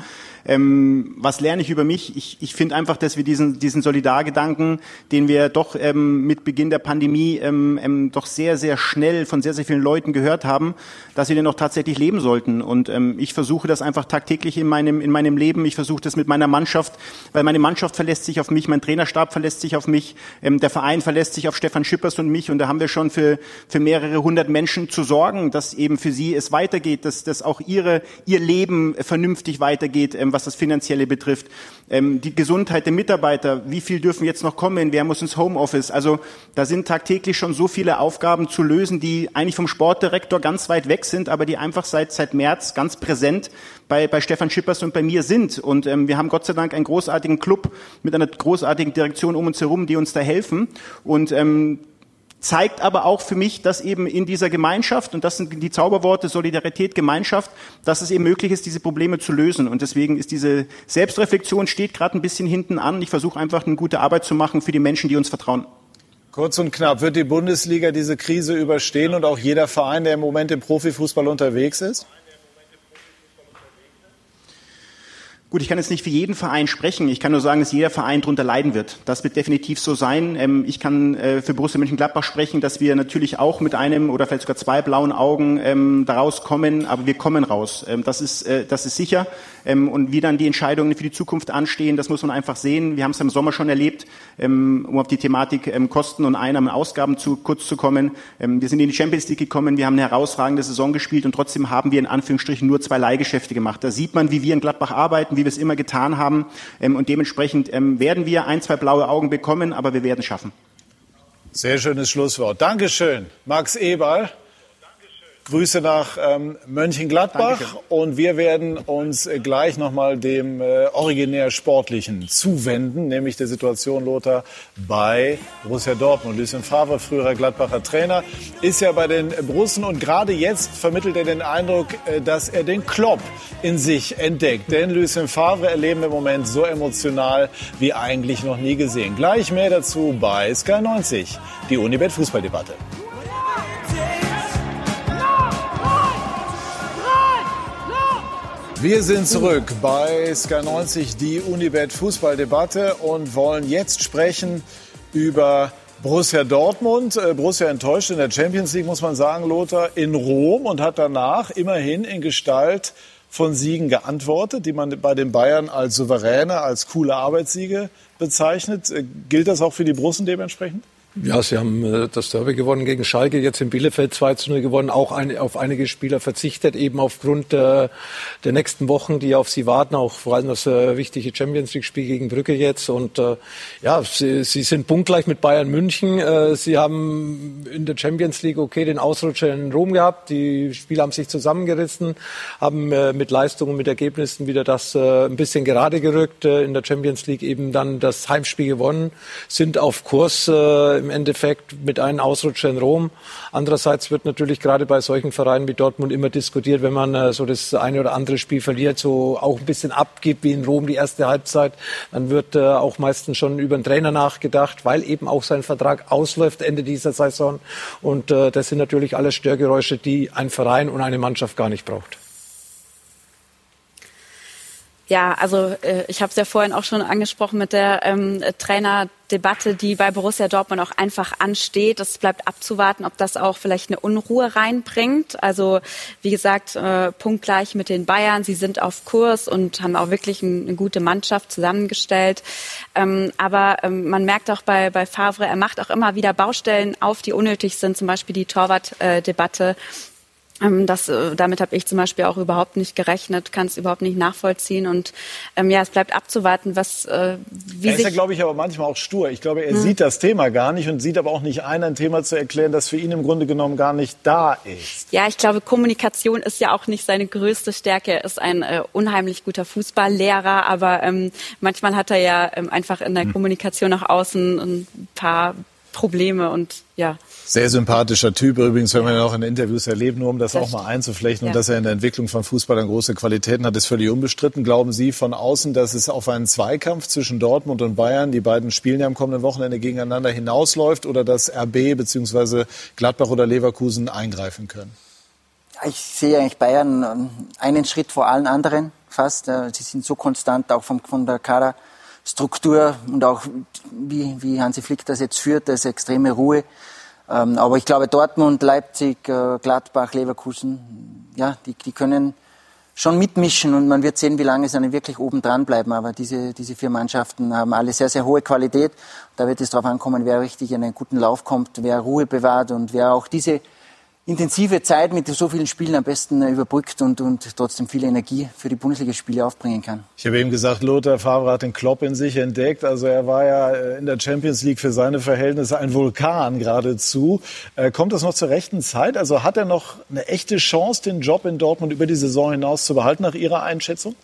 Speaker 8: Ähm, was lerne ich über mich? Ich, ich finde einfach, dass wir diesen, diesen Solidargedanken, den wir doch ähm, mit Beginn der Pandemie ähm, ähm, doch sehr, sehr schnell von sehr, sehr vielen Leuten gehört haben, dass wir den auch tatsächlich leben sollten. Und ähm, ich versuche das einfach tagtäglich in meinem, in meinem Leben. Ich versuche das mit meiner Mannschaft, weil meine Mannschaft verlässt sich auf mich, mein Trainerstab verlässt sich auf mich, ähm, der Verein verlässt sich auf Stefan Schippers und mich. Und da haben wir schon für, für mehrere hundert Menschen zu sorgen, dass eben für sie es weitergeht, dass, dass auch ihre, ihr Leben vernünftig weitergeht. Ähm, was das Finanzielle betrifft. Ähm, die Gesundheit der Mitarbeiter, wie viel dürfen jetzt noch kommen, wer muss ins Homeoffice? Also da sind tagtäglich schon so viele Aufgaben zu lösen, die eigentlich vom Sportdirektor ganz weit weg sind, aber die einfach seit, seit März ganz präsent bei, bei Stefan Schippers und bei mir sind. Und ähm, wir haben Gott sei Dank einen großartigen Club mit einer großartigen Direktion um uns herum, die uns da helfen. Und ähm, zeigt aber auch für mich, dass eben in dieser Gemeinschaft, und das sind die Zauberworte Solidarität, Gemeinschaft, dass es eben möglich ist, diese Probleme zu lösen. Und deswegen ist diese Selbstreflexion steht gerade ein bisschen hinten an. Ich versuche einfach eine gute Arbeit zu machen für die Menschen, die uns vertrauen.
Speaker 1: Kurz und knapp, wird die Bundesliga diese Krise überstehen und auch jeder Verein, der im Moment im Profifußball unterwegs ist?
Speaker 8: Gut, ich kann jetzt nicht für jeden Verein sprechen. Ich kann nur sagen, dass jeder Verein darunter leiden wird. Das wird definitiv so sein. Ähm, ich kann äh, für Borussia Mönchengladbach sprechen, dass wir natürlich auch mit einem oder vielleicht sogar zwei blauen Augen ähm, daraus kommen, aber wir kommen raus. Ähm, das ist, äh, das ist sicher. Und wie dann die Entscheidungen für die Zukunft anstehen, das muss man einfach sehen. Wir haben es im Sommer schon erlebt, um auf die Thematik Kosten und Einnahmen, Ausgaben zu kurz zu kommen. Wir sind in die Champions League gekommen, wir haben eine herausragende Saison gespielt und trotzdem haben wir in Anführungsstrichen nur zwei Leihgeschäfte gemacht. Da sieht man, wie wir in Gladbach arbeiten, wie wir es immer getan haben. Ähm, und dementsprechend ähm, werden wir ein, zwei blaue Augen bekommen, aber wir werden es schaffen.
Speaker 1: Sehr schönes Schlusswort. Dankeschön, Max Eberl. Grüße nach ähm, Mönchengladbach Dankeschön. und wir werden uns gleich nochmal dem äh, originär Sportlichen zuwenden, nämlich der Situation Lothar bei Borussia Dortmund. Lucien Favre, früherer Gladbacher Trainer, ist ja bei den Brussen und gerade jetzt vermittelt er den Eindruck, äh, dass er den Klopp in sich entdeckt. Denn Lucien Favre erleben wir im Moment so emotional wie eigentlich noch nie gesehen. Gleich mehr dazu bei Sky 90, die Unibet Fußballdebatte. Wir sind zurück bei Sky 90, die Unibet Fußballdebatte und wollen jetzt sprechen über Borussia Dortmund. Äh, Borussia enttäuscht in der Champions League, muss man sagen, Lothar, in Rom und hat danach immerhin in Gestalt von Siegen geantwortet, die man bei den Bayern als souveräne, als coole Arbeitssiege bezeichnet. Äh, gilt das auch für die Brussen dementsprechend?
Speaker 4: Ja, sie haben äh, das Derby gewonnen gegen Schalke, jetzt in Bielefeld 2 zu 0 gewonnen, auch ein, auf einige Spieler verzichtet, eben aufgrund äh, der nächsten Wochen, die auf sie warten, auch vor allem das äh, wichtige Champions League-Spiel gegen Brücke jetzt. Und äh, ja, sie, sie sind punktgleich mit Bayern München. Äh, sie haben in der Champions League okay den Ausrutscher in Rom gehabt. Die Spieler haben sich zusammengerissen, haben äh, mit Leistungen, mit Ergebnissen wieder das ein bisschen gerade gerückt. In der Champions League eben dann das Heimspiel gewonnen, sind auf Kurs. Im Endeffekt mit einem Ausrutscher in Rom. Andererseits wird natürlich gerade bei solchen Vereinen wie Dortmund immer diskutiert, wenn man äh, so das eine oder andere Spiel verliert, so auch ein bisschen abgibt wie in Rom die erste Halbzeit, dann wird äh, auch meistens schon über den Trainer nachgedacht, weil eben auch sein Vertrag ausläuft Ende dieser Saison. Und äh, das sind natürlich alles Störgeräusche, die ein Verein und eine Mannschaft gar nicht braucht.
Speaker 3: Ja, also äh, ich habe es ja vorhin auch schon angesprochen mit der ähm, Trainerdebatte, die bei Borussia Dortmund auch einfach ansteht. Es bleibt abzuwarten, ob das auch vielleicht eine Unruhe reinbringt. Also wie gesagt, äh, punktgleich mit den Bayern. Sie sind auf Kurs und haben auch wirklich ein, eine gute Mannschaft zusammengestellt. Ähm, aber ähm, man merkt auch bei, bei Favre, er macht auch immer wieder Baustellen auf, die unnötig sind. Zum Beispiel die Torwartdebatte. Äh, das, äh, damit habe ich zum Beispiel auch überhaupt nicht gerechnet, kann es überhaupt nicht nachvollziehen. Und ähm, ja, es bleibt abzuwarten, was äh, wie
Speaker 1: Er ist ja, glaube ich, aber manchmal auch stur. Ich glaube, er hm. sieht das Thema gar nicht und sieht aber auch nicht ein, ein Thema zu erklären, das für ihn im Grunde genommen gar nicht da ist.
Speaker 3: Ja, ich glaube, Kommunikation ist ja auch nicht seine größte Stärke. Er ist ein äh, unheimlich guter Fußballlehrer, aber ähm, manchmal hat er ja ähm, einfach in der hm. Kommunikation nach außen ein paar Probleme und ja.
Speaker 1: Sehr sympathischer Typ übrigens, wenn man ihn auch in Interviews erlebt, nur um das, das auch mal einzuflechten. Ja. Und dass er in der Entwicklung von Fußball dann große Qualitäten hat, ist völlig unbestritten. Glauben Sie von außen, dass es auf einen Zweikampf zwischen Dortmund und Bayern, die beiden spielen ja am kommenden Wochenende gegeneinander, hinausläuft oder dass RB bzw. Gladbach oder Leverkusen eingreifen können?
Speaker 2: Ich sehe eigentlich Bayern ähm, einen Schritt vor allen anderen fast. Äh, sie sind so konstant, auch von, von der Kaderstruktur und auch wie, wie Hansi Flick das jetzt führt, das extreme Ruhe. Ähm, aber ich glaube, Dortmund, Leipzig, äh, Gladbach, Leverkusen, ja, die, die können schon mitmischen und man wird sehen, wie lange sie dann wirklich oben dran bleiben. Aber diese, diese vier Mannschaften haben alle sehr, sehr hohe Qualität. Da wird es darauf ankommen, wer richtig in einen guten Lauf kommt, wer Ruhe bewahrt und wer auch diese intensive Zeit mit so vielen Spielen am besten äh, überbrückt und, und trotzdem viel Energie für die Bundesligaspiele aufbringen kann.
Speaker 1: Ich habe eben gesagt, Lothar Favre hat den Klopp in sich entdeckt. Also er war ja äh, in der Champions League für seine Verhältnisse ein Vulkan geradezu. Äh, kommt das noch zur rechten Zeit? Also hat er noch eine echte Chance, den Job in Dortmund über die Saison hinaus zu behalten, nach Ihrer Einschätzung?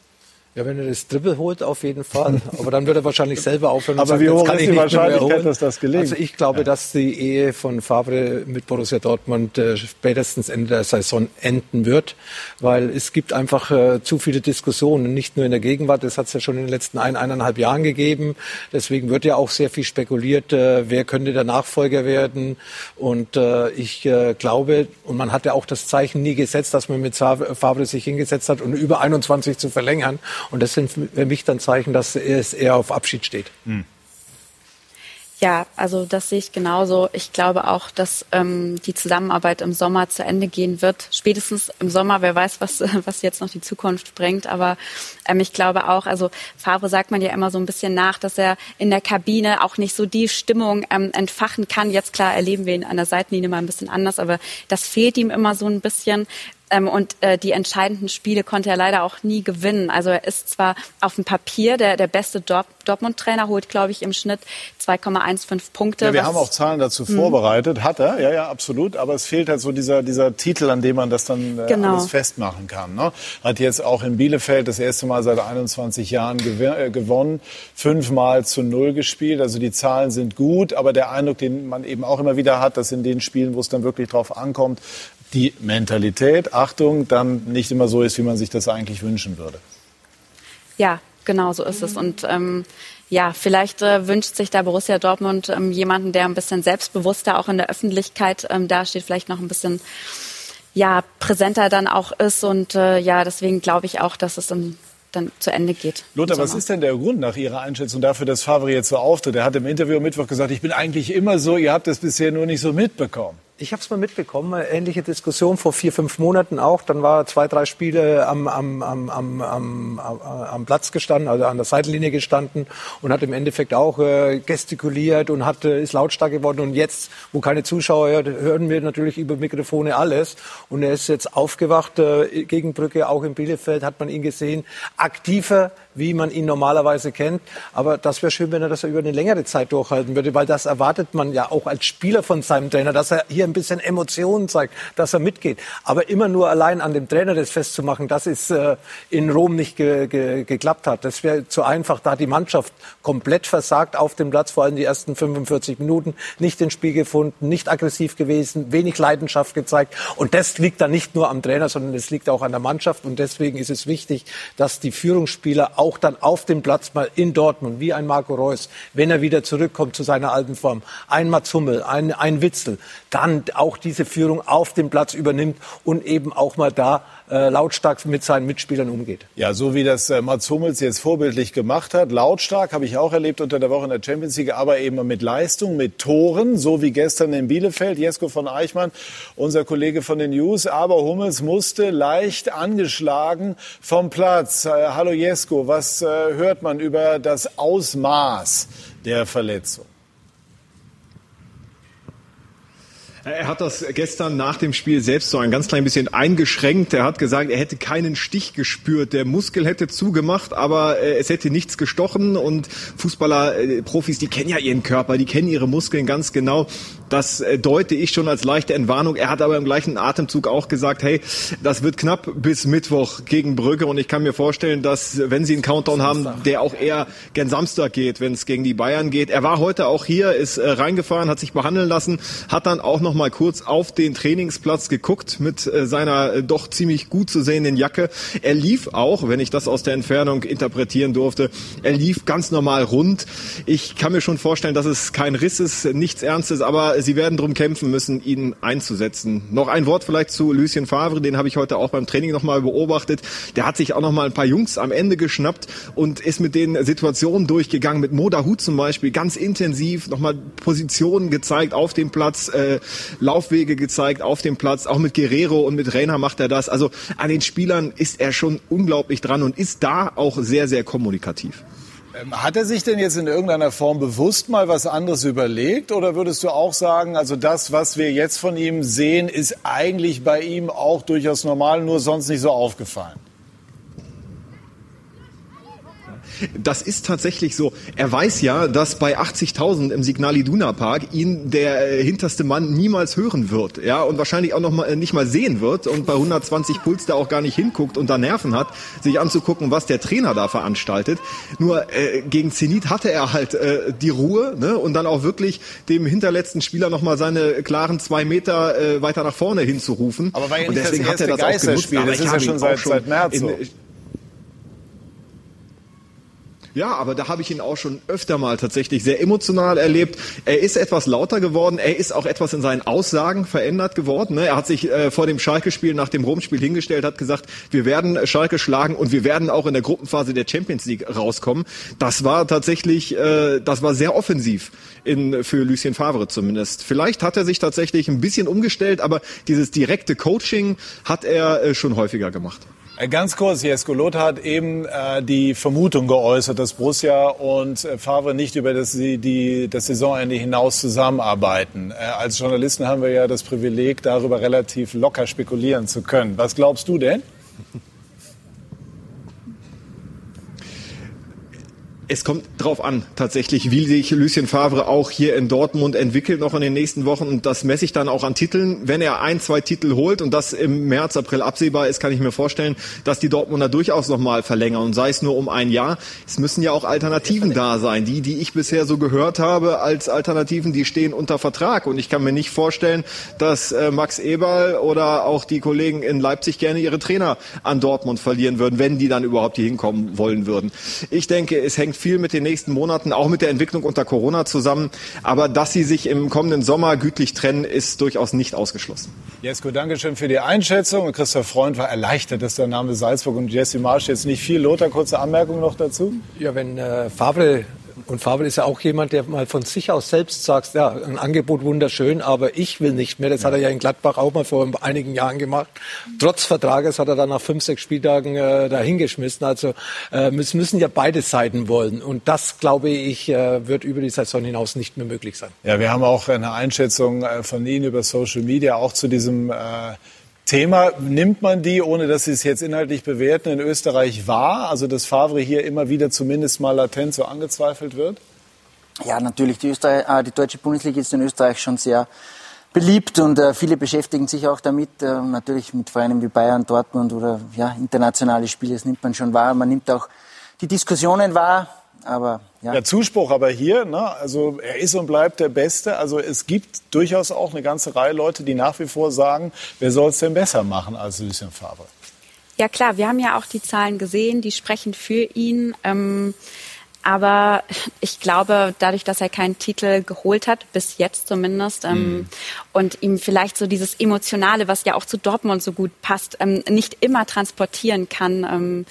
Speaker 4: Ja, wenn er das Triple holt, auf jeden Fall. Aber dann wird er wahrscheinlich selber aufhören.
Speaker 1: Aber sagen, wie hoch ist die Wahrscheinlichkeit, dass das gelingt?
Speaker 4: Also ich glaube, ja. dass die Ehe von Favre mit Borussia Dortmund äh, spätestens Ende der Saison enden wird, weil es gibt einfach äh, zu viele Diskussionen, nicht nur in der Gegenwart. Das hat es ja schon in den letzten ein, eineinhalb Jahren gegeben. Deswegen wird ja auch sehr viel spekuliert, äh, wer könnte der Nachfolger werden. Und äh, ich äh, glaube, und man hat ja auch das Zeichen nie gesetzt, dass man mit Favre sich hingesetzt hat, um über 21 zu verlängern. Und das sind für mich dann Zeichen, dass es eher auf Abschied steht. Mhm.
Speaker 3: Ja, also das sehe ich genauso. Ich glaube auch, dass ähm, die Zusammenarbeit im Sommer zu Ende gehen wird. Spätestens im Sommer, wer weiß, was, was jetzt noch die Zukunft bringt. Aber ähm, ich glaube auch, also Favre sagt man ja immer so ein bisschen nach, dass er in der Kabine auch nicht so die Stimmung ähm, entfachen kann. Jetzt klar erleben wir ihn an der Seitenlinie mal ein bisschen anders, aber das fehlt ihm immer so ein bisschen. Ähm, und äh, die entscheidenden Spiele konnte er leider auch nie gewinnen. Also er ist zwar auf dem Papier der, der beste Dort Dortmund-Trainer, holt, glaube ich, im Schnitt 2,15 Punkte.
Speaker 1: Ja, wir haben auch Zahlen dazu hm. vorbereitet. Hat er, ja, ja, absolut. Aber es fehlt halt so dieser, dieser Titel, an dem man das dann äh, genau. alles festmachen kann. Ne? Hat jetzt auch in Bielefeld das erste Mal seit 21 Jahren gew äh, gewonnen, fünfmal zu null gespielt. Also die Zahlen sind gut, aber der Eindruck, den man eben auch immer wieder hat, dass in den Spielen, wo es dann wirklich drauf ankommt, die Mentalität, Achtung, dann nicht immer so ist, wie man sich das eigentlich wünschen würde.
Speaker 3: Ja, genau so ist es. Und ähm, ja, vielleicht äh, wünscht sich da Borussia Dortmund ähm, jemanden, der ein bisschen selbstbewusster auch in der Öffentlichkeit ähm, dasteht, vielleicht noch ein bisschen ja präsenter dann auch ist. Und äh, ja, deswegen glaube ich auch, dass es im dann zu Ende geht.
Speaker 1: Lothar, was ist denn der Grund nach Ihrer Einschätzung dafür, dass Favre jetzt so auftritt? Er hat im Interview am Mittwoch gesagt, ich bin eigentlich immer so, ihr habt es bisher nur nicht so mitbekommen.
Speaker 4: Ich habe es mal mitbekommen, ähnliche Diskussion vor vier, fünf Monaten auch. Dann war zwei, drei Spiele am, am, am, am, am, am Platz gestanden, also an der Seitenlinie gestanden und hat im Endeffekt auch äh, gestikuliert und hat, äh, ist lautstark geworden. Und jetzt, wo keine Zuschauer hört, hören wir natürlich über Mikrofone alles. Und er ist jetzt aufgewacht äh, gegen Brücke, auch in Bielefeld hat man ihn gesehen, aktiver, wie man ihn normalerweise kennt. Aber das wäre schön, wenn er das über eine längere Zeit durchhalten würde, weil das erwartet man ja auch als Spieler von seinem Trainer, dass er hier ein bisschen Emotionen zeigt, dass er mitgeht. Aber immer nur allein an dem Trainer das festzumachen, dass es äh, in Rom nicht ge ge geklappt hat. Das wäre zu einfach. Da hat die Mannschaft komplett versagt auf dem Platz, vor allem die ersten 45 Minuten, nicht ins Spiel gefunden, nicht aggressiv gewesen, wenig Leidenschaft gezeigt. Und das liegt dann nicht nur am Trainer, sondern es liegt auch an der Mannschaft. Und deswegen ist es wichtig, dass die Führungsspieler auch dann auf dem Platz mal in Dortmund, wie ein Marco Reus, wenn er wieder zurückkommt zu seiner alten Form, ein Mats Hummel, ein, ein Witzel, dann auch diese Führung auf dem Platz übernimmt und eben auch mal da äh, lautstark mit seinen Mitspielern umgeht.
Speaker 1: Ja, so wie das äh, Mats Hummels jetzt vorbildlich gemacht hat. Lautstark habe ich auch erlebt unter der Woche in der Champions League, aber eben mit Leistung, mit Toren, so wie gestern in Bielefeld. Jesko von Eichmann, unser Kollege von den News. Aber Hummels musste leicht angeschlagen vom Platz. Äh, hallo Jesko, was äh, hört man über das Ausmaß der Verletzung?
Speaker 10: Er hat das gestern nach dem Spiel selbst so ein ganz klein bisschen eingeschränkt. Er hat gesagt, er hätte keinen Stich gespürt. Der Muskel hätte zugemacht, aber äh, es hätte nichts gestochen. Und Fußballer, äh, Profis, die kennen ja ihren Körper, die kennen ihre Muskeln ganz genau. Das äh, deute ich schon als leichte Entwarnung. Er hat aber im gleichen Atemzug auch gesagt, hey, das wird knapp bis Mittwoch gegen Brügge. Und ich kann mir vorstellen, dass wenn sie einen Countdown haben, der auch eher gern Samstag geht, wenn es gegen die Bayern geht. Er war heute auch hier, ist reingefahren, hat sich behandeln lassen, hat dann auch noch noch mal kurz auf den Trainingsplatz geguckt mit äh, seiner äh, doch ziemlich gut zu sehenden Jacke. Er lief auch, wenn ich das aus der Entfernung interpretieren durfte, er lief ganz normal rund. Ich kann mir schon vorstellen, dass es kein Riss ist, nichts Ernstes, aber sie werden drum kämpfen müssen, ihn einzusetzen. Noch ein Wort vielleicht zu Lucien Favre, den habe ich heute auch beim Training noch mal beobachtet. Der hat sich auch noch mal ein paar Jungs am Ende geschnappt und ist mit den Situationen durchgegangen, mit Moda Hut zum Beispiel, ganz intensiv noch mal Positionen gezeigt auf dem Platz, äh, Laufwege gezeigt auf dem Platz. Auch mit Guerrero und mit Reina macht er das. Also an den Spielern ist er schon unglaublich dran und ist da auch sehr, sehr kommunikativ.
Speaker 1: Ähm, hat er sich denn jetzt in irgendeiner Form bewusst mal was anderes überlegt? Oder würdest du auch sagen, also das, was wir jetzt von ihm sehen, ist eigentlich bei ihm auch durchaus normal, nur sonst nicht so aufgefallen?
Speaker 10: Das ist tatsächlich so. Er weiß ja, dass bei 80.000 im Signal Iduna Park ihn der äh, hinterste Mann niemals hören wird, ja, und wahrscheinlich auch noch mal, äh, nicht mal sehen wird und bei 120 Puls da auch gar nicht hinguckt und da Nerven hat, sich anzugucken, was der Trainer da veranstaltet. Nur äh, gegen Zenit hatte er halt äh, die Ruhe, ne, und dann auch wirklich dem hinterletzten Spieler noch mal seine klaren zwei Meter äh, weiter nach vorne hinzurufen.
Speaker 1: Aber war ja
Speaker 10: und deswegen hat er das auch genutzt.
Speaker 1: Das ist ja schon seit, seit März so.
Speaker 10: Ja, aber da habe ich ihn auch schon öfter mal tatsächlich sehr emotional erlebt. Er ist etwas lauter geworden, er ist auch etwas in seinen Aussagen verändert geworden. Ne? Er hat sich äh, vor dem Schalke-Spiel nach dem Rom-Spiel hingestellt, hat gesagt, wir werden Schalke schlagen und wir werden auch in der Gruppenphase der Champions League rauskommen. Das war tatsächlich, äh, das war sehr offensiv in, für Lucien Favre zumindest. Vielleicht hat er sich tatsächlich ein bisschen umgestellt, aber dieses direkte Coaching hat er äh, schon häufiger gemacht.
Speaker 1: Äh, ganz kurz, Jesko Lothar hat eben äh, die Vermutung geäußert, dass Borussia und äh, Favre nicht über das, die, das Saisonende hinaus zusammenarbeiten. Äh, als Journalisten haben wir ja das Privileg, darüber relativ locker spekulieren zu können. Was glaubst du denn?
Speaker 10: Es kommt drauf an, tatsächlich, wie sich Lucien Favre auch hier in Dortmund entwickelt noch in den nächsten Wochen. Und das messe ich dann auch an Titeln. Wenn er ein, zwei Titel holt und das im März, April absehbar ist, kann ich mir vorstellen, dass die Dortmunder durchaus nochmal verlängern. Und sei es nur um ein Jahr. Es müssen ja auch Alternativen da sein. Die, die ich bisher so gehört habe als Alternativen, die stehen unter Vertrag. Und ich kann mir nicht vorstellen, dass äh, Max Eberl oder auch die Kollegen in Leipzig gerne ihre Trainer an Dortmund verlieren würden, wenn die dann überhaupt hier hinkommen wollen würden. Ich denke, es hängt viel mit den nächsten Monaten, auch mit der Entwicklung unter Corona zusammen. Aber dass sie sich im kommenden Sommer gütlich trennen, ist durchaus nicht ausgeschlossen.
Speaker 1: Jesko, danke schön für die Einschätzung. Christoph Freund war erleichtert, dass der Name Salzburg und Jesse Marsch jetzt nicht viel. Lothar, kurze Anmerkung noch dazu?
Speaker 4: Ja, wenn äh, Favre und Favre ist ja auch jemand, der mal von sich aus selbst sagt, ja, ein Angebot wunderschön, aber ich will nicht mehr. Das hat er ja in Gladbach auch mal vor einigen Jahren gemacht. Trotz Vertrages hat er dann nach fünf, sechs Spieltagen äh, dahingeschmissen. Also äh, es müssen ja beide Seiten wollen. Und das, glaube ich, äh, wird über die Saison hinaus nicht mehr möglich sein.
Speaker 1: Ja, wir haben auch eine Einschätzung äh, von Ihnen über Social Media auch zu diesem äh, Thema, nimmt man die, ohne dass Sie es jetzt inhaltlich bewerten, in Österreich wahr? Also, dass Favre hier immer wieder zumindest mal latent so angezweifelt wird?
Speaker 2: Ja, natürlich. Die, Österreich, äh, die deutsche Bundesliga ist in Österreich schon sehr beliebt und äh, viele beschäftigen sich auch damit. Äh, natürlich mit Vereinen wie Bayern, Dortmund oder ja, internationale Spiele, das nimmt man schon wahr. Man nimmt auch die Diskussionen wahr. Aber ja.
Speaker 1: Der Zuspruch aber hier, ne, also er ist und bleibt der Beste. Also es gibt durchaus auch eine ganze Reihe Leute, die nach wie vor sagen, wer soll es denn besser machen als Lucien Favre?
Speaker 3: Ja klar, wir haben ja auch die Zahlen gesehen, die sprechen für ihn. Ähm, aber ich glaube, dadurch, dass er keinen Titel geholt hat, bis jetzt zumindest, ähm, mhm. und ihm vielleicht so dieses Emotionale, was ja auch zu Dortmund so gut passt, ähm, nicht immer transportieren kann, ähm,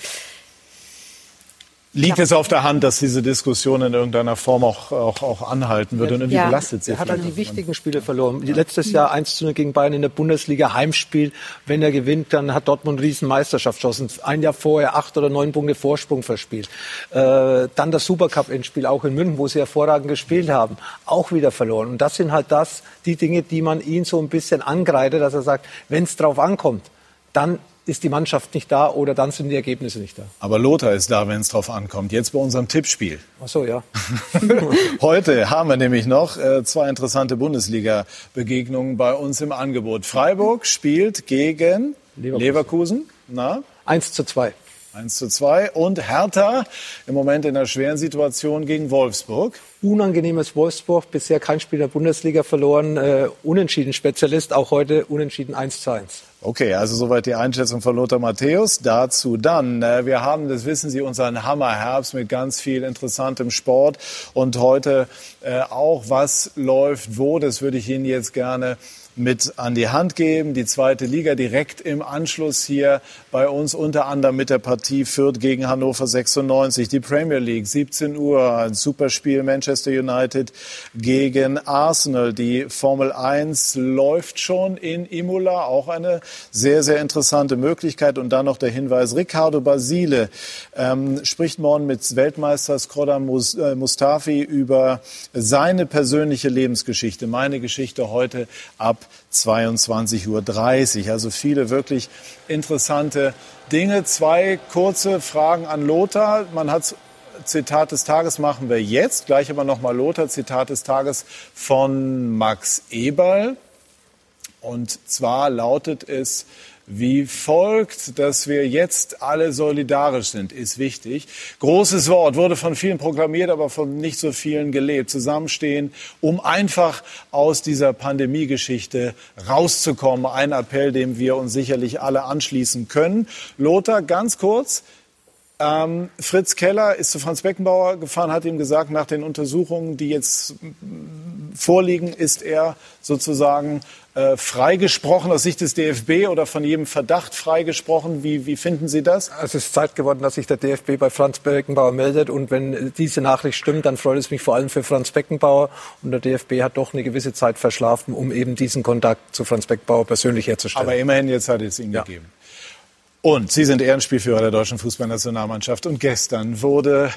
Speaker 1: Liegt es auf der Hand, dass diese Diskussion in irgendeiner Form auch, auch, auch anhalten wird und irgendwie ja. belastet sie?
Speaker 4: Er hat halt die wichtigen Spiele verloren. Letztes Jahr 1 zu 0 gegen Bayern in der Bundesliga, Heimspiel. Wenn er gewinnt, dann hat Dortmund eine Riesenmeisterschaft geschossen. Ein Jahr vorher acht oder neun Punkte Vorsprung verspielt. Äh, dann das Supercup-Endspiel auch in München, wo sie hervorragend gespielt haben, auch wieder verloren. Und das sind halt das, die Dinge, die man ihn so ein bisschen angreitet, dass er sagt, wenn es drauf ankommt, dann ist die Mannschaft nicht da oder dann sind die Ergebnisse nicht da.
Speaker 1: Aber Lothar ist da, wenn es drauf ankommt. Jetzt bei unserem Tippspiel.
Speaker 4: Ach so, ja.
Speaker 1: Heute haben wir nämlich noch äh, zwei interessante Bundesliga-Begegnungen bei uns im Angebot. Freiburg spielt gegen Leverkusen. Leverkusen. Na?
Speaker 4: 1 zu 2.
Speaker 1: 1 zu 2. Und Hertha im Moment in einer schweren Situation gegen Wolfsburg.
Speaker 4: Unangenehmes Wolfsburg, bisher kein Spiel der Bundesliga verloren. Äh, unentschieden Spezialist, auch heute unentschieden 1 zu 1.
Speaker 1: Okay, also soweit die Einschätzung von Lothar Matthäus. Dazu dann, äh, wir haben, das wissen Sie, unseren Hammerherbst mit ganz viel interessantem Sport. Und heute äh, auch, was läuft wo, das würde ich Ihnen jetzt gerne mit an die Hand geben. Die zweite Liga direkt im Anschluss hier bei uns, unter anderem mit der Partie Fürth gegen Hannover 96. Die Premier League, 17 Uhr, ein Superspiel Manchester United gegen Arsenal. Die Formel 1 läuft schon in Imola, auch eine sehr, sehr interessante Möglichkeit. Und dann noch der Hinweis, Riccardo Basile ähm, spricht morgen mit Weltmeister Skrodan äh, Mustafi über seine persönliche Lebensgeschichte, meine Geschichte heute ab 22.30 Uhr. Also viele wirklich interessante Dinge. Zwei kurze Fragen an Lothar. Man hat Zitat des Tages machen wir jetzt. Gleich aber nochmal Lothar. Zitat des Tages von Max Eberl. Und zwar lautet es, wie folgt, dass wir jetzt alle solidarisch sind, ist wichtig. Großes Wort, wurde von vielen proklamiert, aber von nicht so vielen gelebt. Zusammenstehen, um einfach aus dieser Pandemiegeschichte rauszukommen. Ein Appell, dem wir uns sicherlich alle anschließen können. Lothar, ganz kurz. Ähm, Fritz Keller ist zu Franz Beckenbauer gefahren, hat ihm gesagt, nach den Untersuchungen, die jetzt vorliegen, ist er sozusagen äh, freigesprochen aus Sicht des DFB oder von jedem Verdacht freigesprochen? Wie, wie finden Sie das?
Speaker 4: Es ist Zeit geworden, dass sich der DFB bei Franz Beckenbauer meldet. Und wenn diese Nachricht stimmt, dann freut es mich vor allem für Franz Beckenbauer. Und der DFB hat doch eine gewisse Zeit verschlafen, um eben diesen Kontakt zu Franz Beckenbauer persönlich herzustellen.
Speaker 1: Aber immerhin, jetzt hat es ihn ja. gegeben. Und Sie sind Ehrenspielführer der deutschen Fußballnationalmannschaft. Und gestern wurde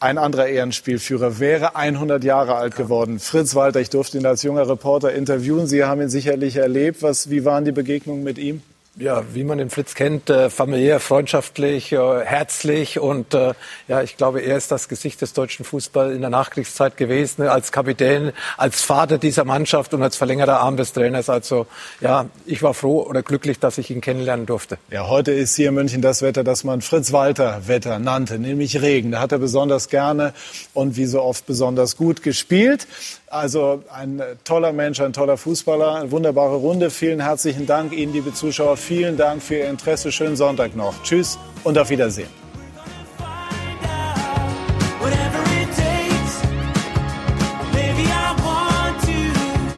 Speaker 1: ein anderer Ehrenspielführer wäre 100 Jahre alt geworden. Fritz Walter, ich durfte ihn als junger Reporter interviewen. Sie haben ihn sicherlich erlebt. Was, wie waren die Begegnungen mit ihm?
Speaker 4: Ja, wie man den Fritz kennt, äh, familiär, freundschaftlich, äh, herzlich und äh, ja, ich glaube, er ist das Gesicht des deutschen Fußballs in der Nachkriegszeit gewesen, als Kapitän, als Vater dieser Mannschaft und als verlängerter Arm des Trainers. Also ja, ich war froh oder glücklich, dass ich ihn kennenlernen durfte.
Speaker 1: Ja, heute ist hier in München das Wetter, das man Fritz-Walter-Wetter nannte, nämlich Regen. Da hat er besonders gerne und wie so oft besonders gut gespielt. Also ein toller Mensch, ein toller Fußballer, eine wunderbare Runde. Vielen herzlichen Dank Ihnen, liebe Zuschauer. Vielen Dank für Ihr Interesse. Schönen Sonntag noch. Tschüss und auf Wiedersehen.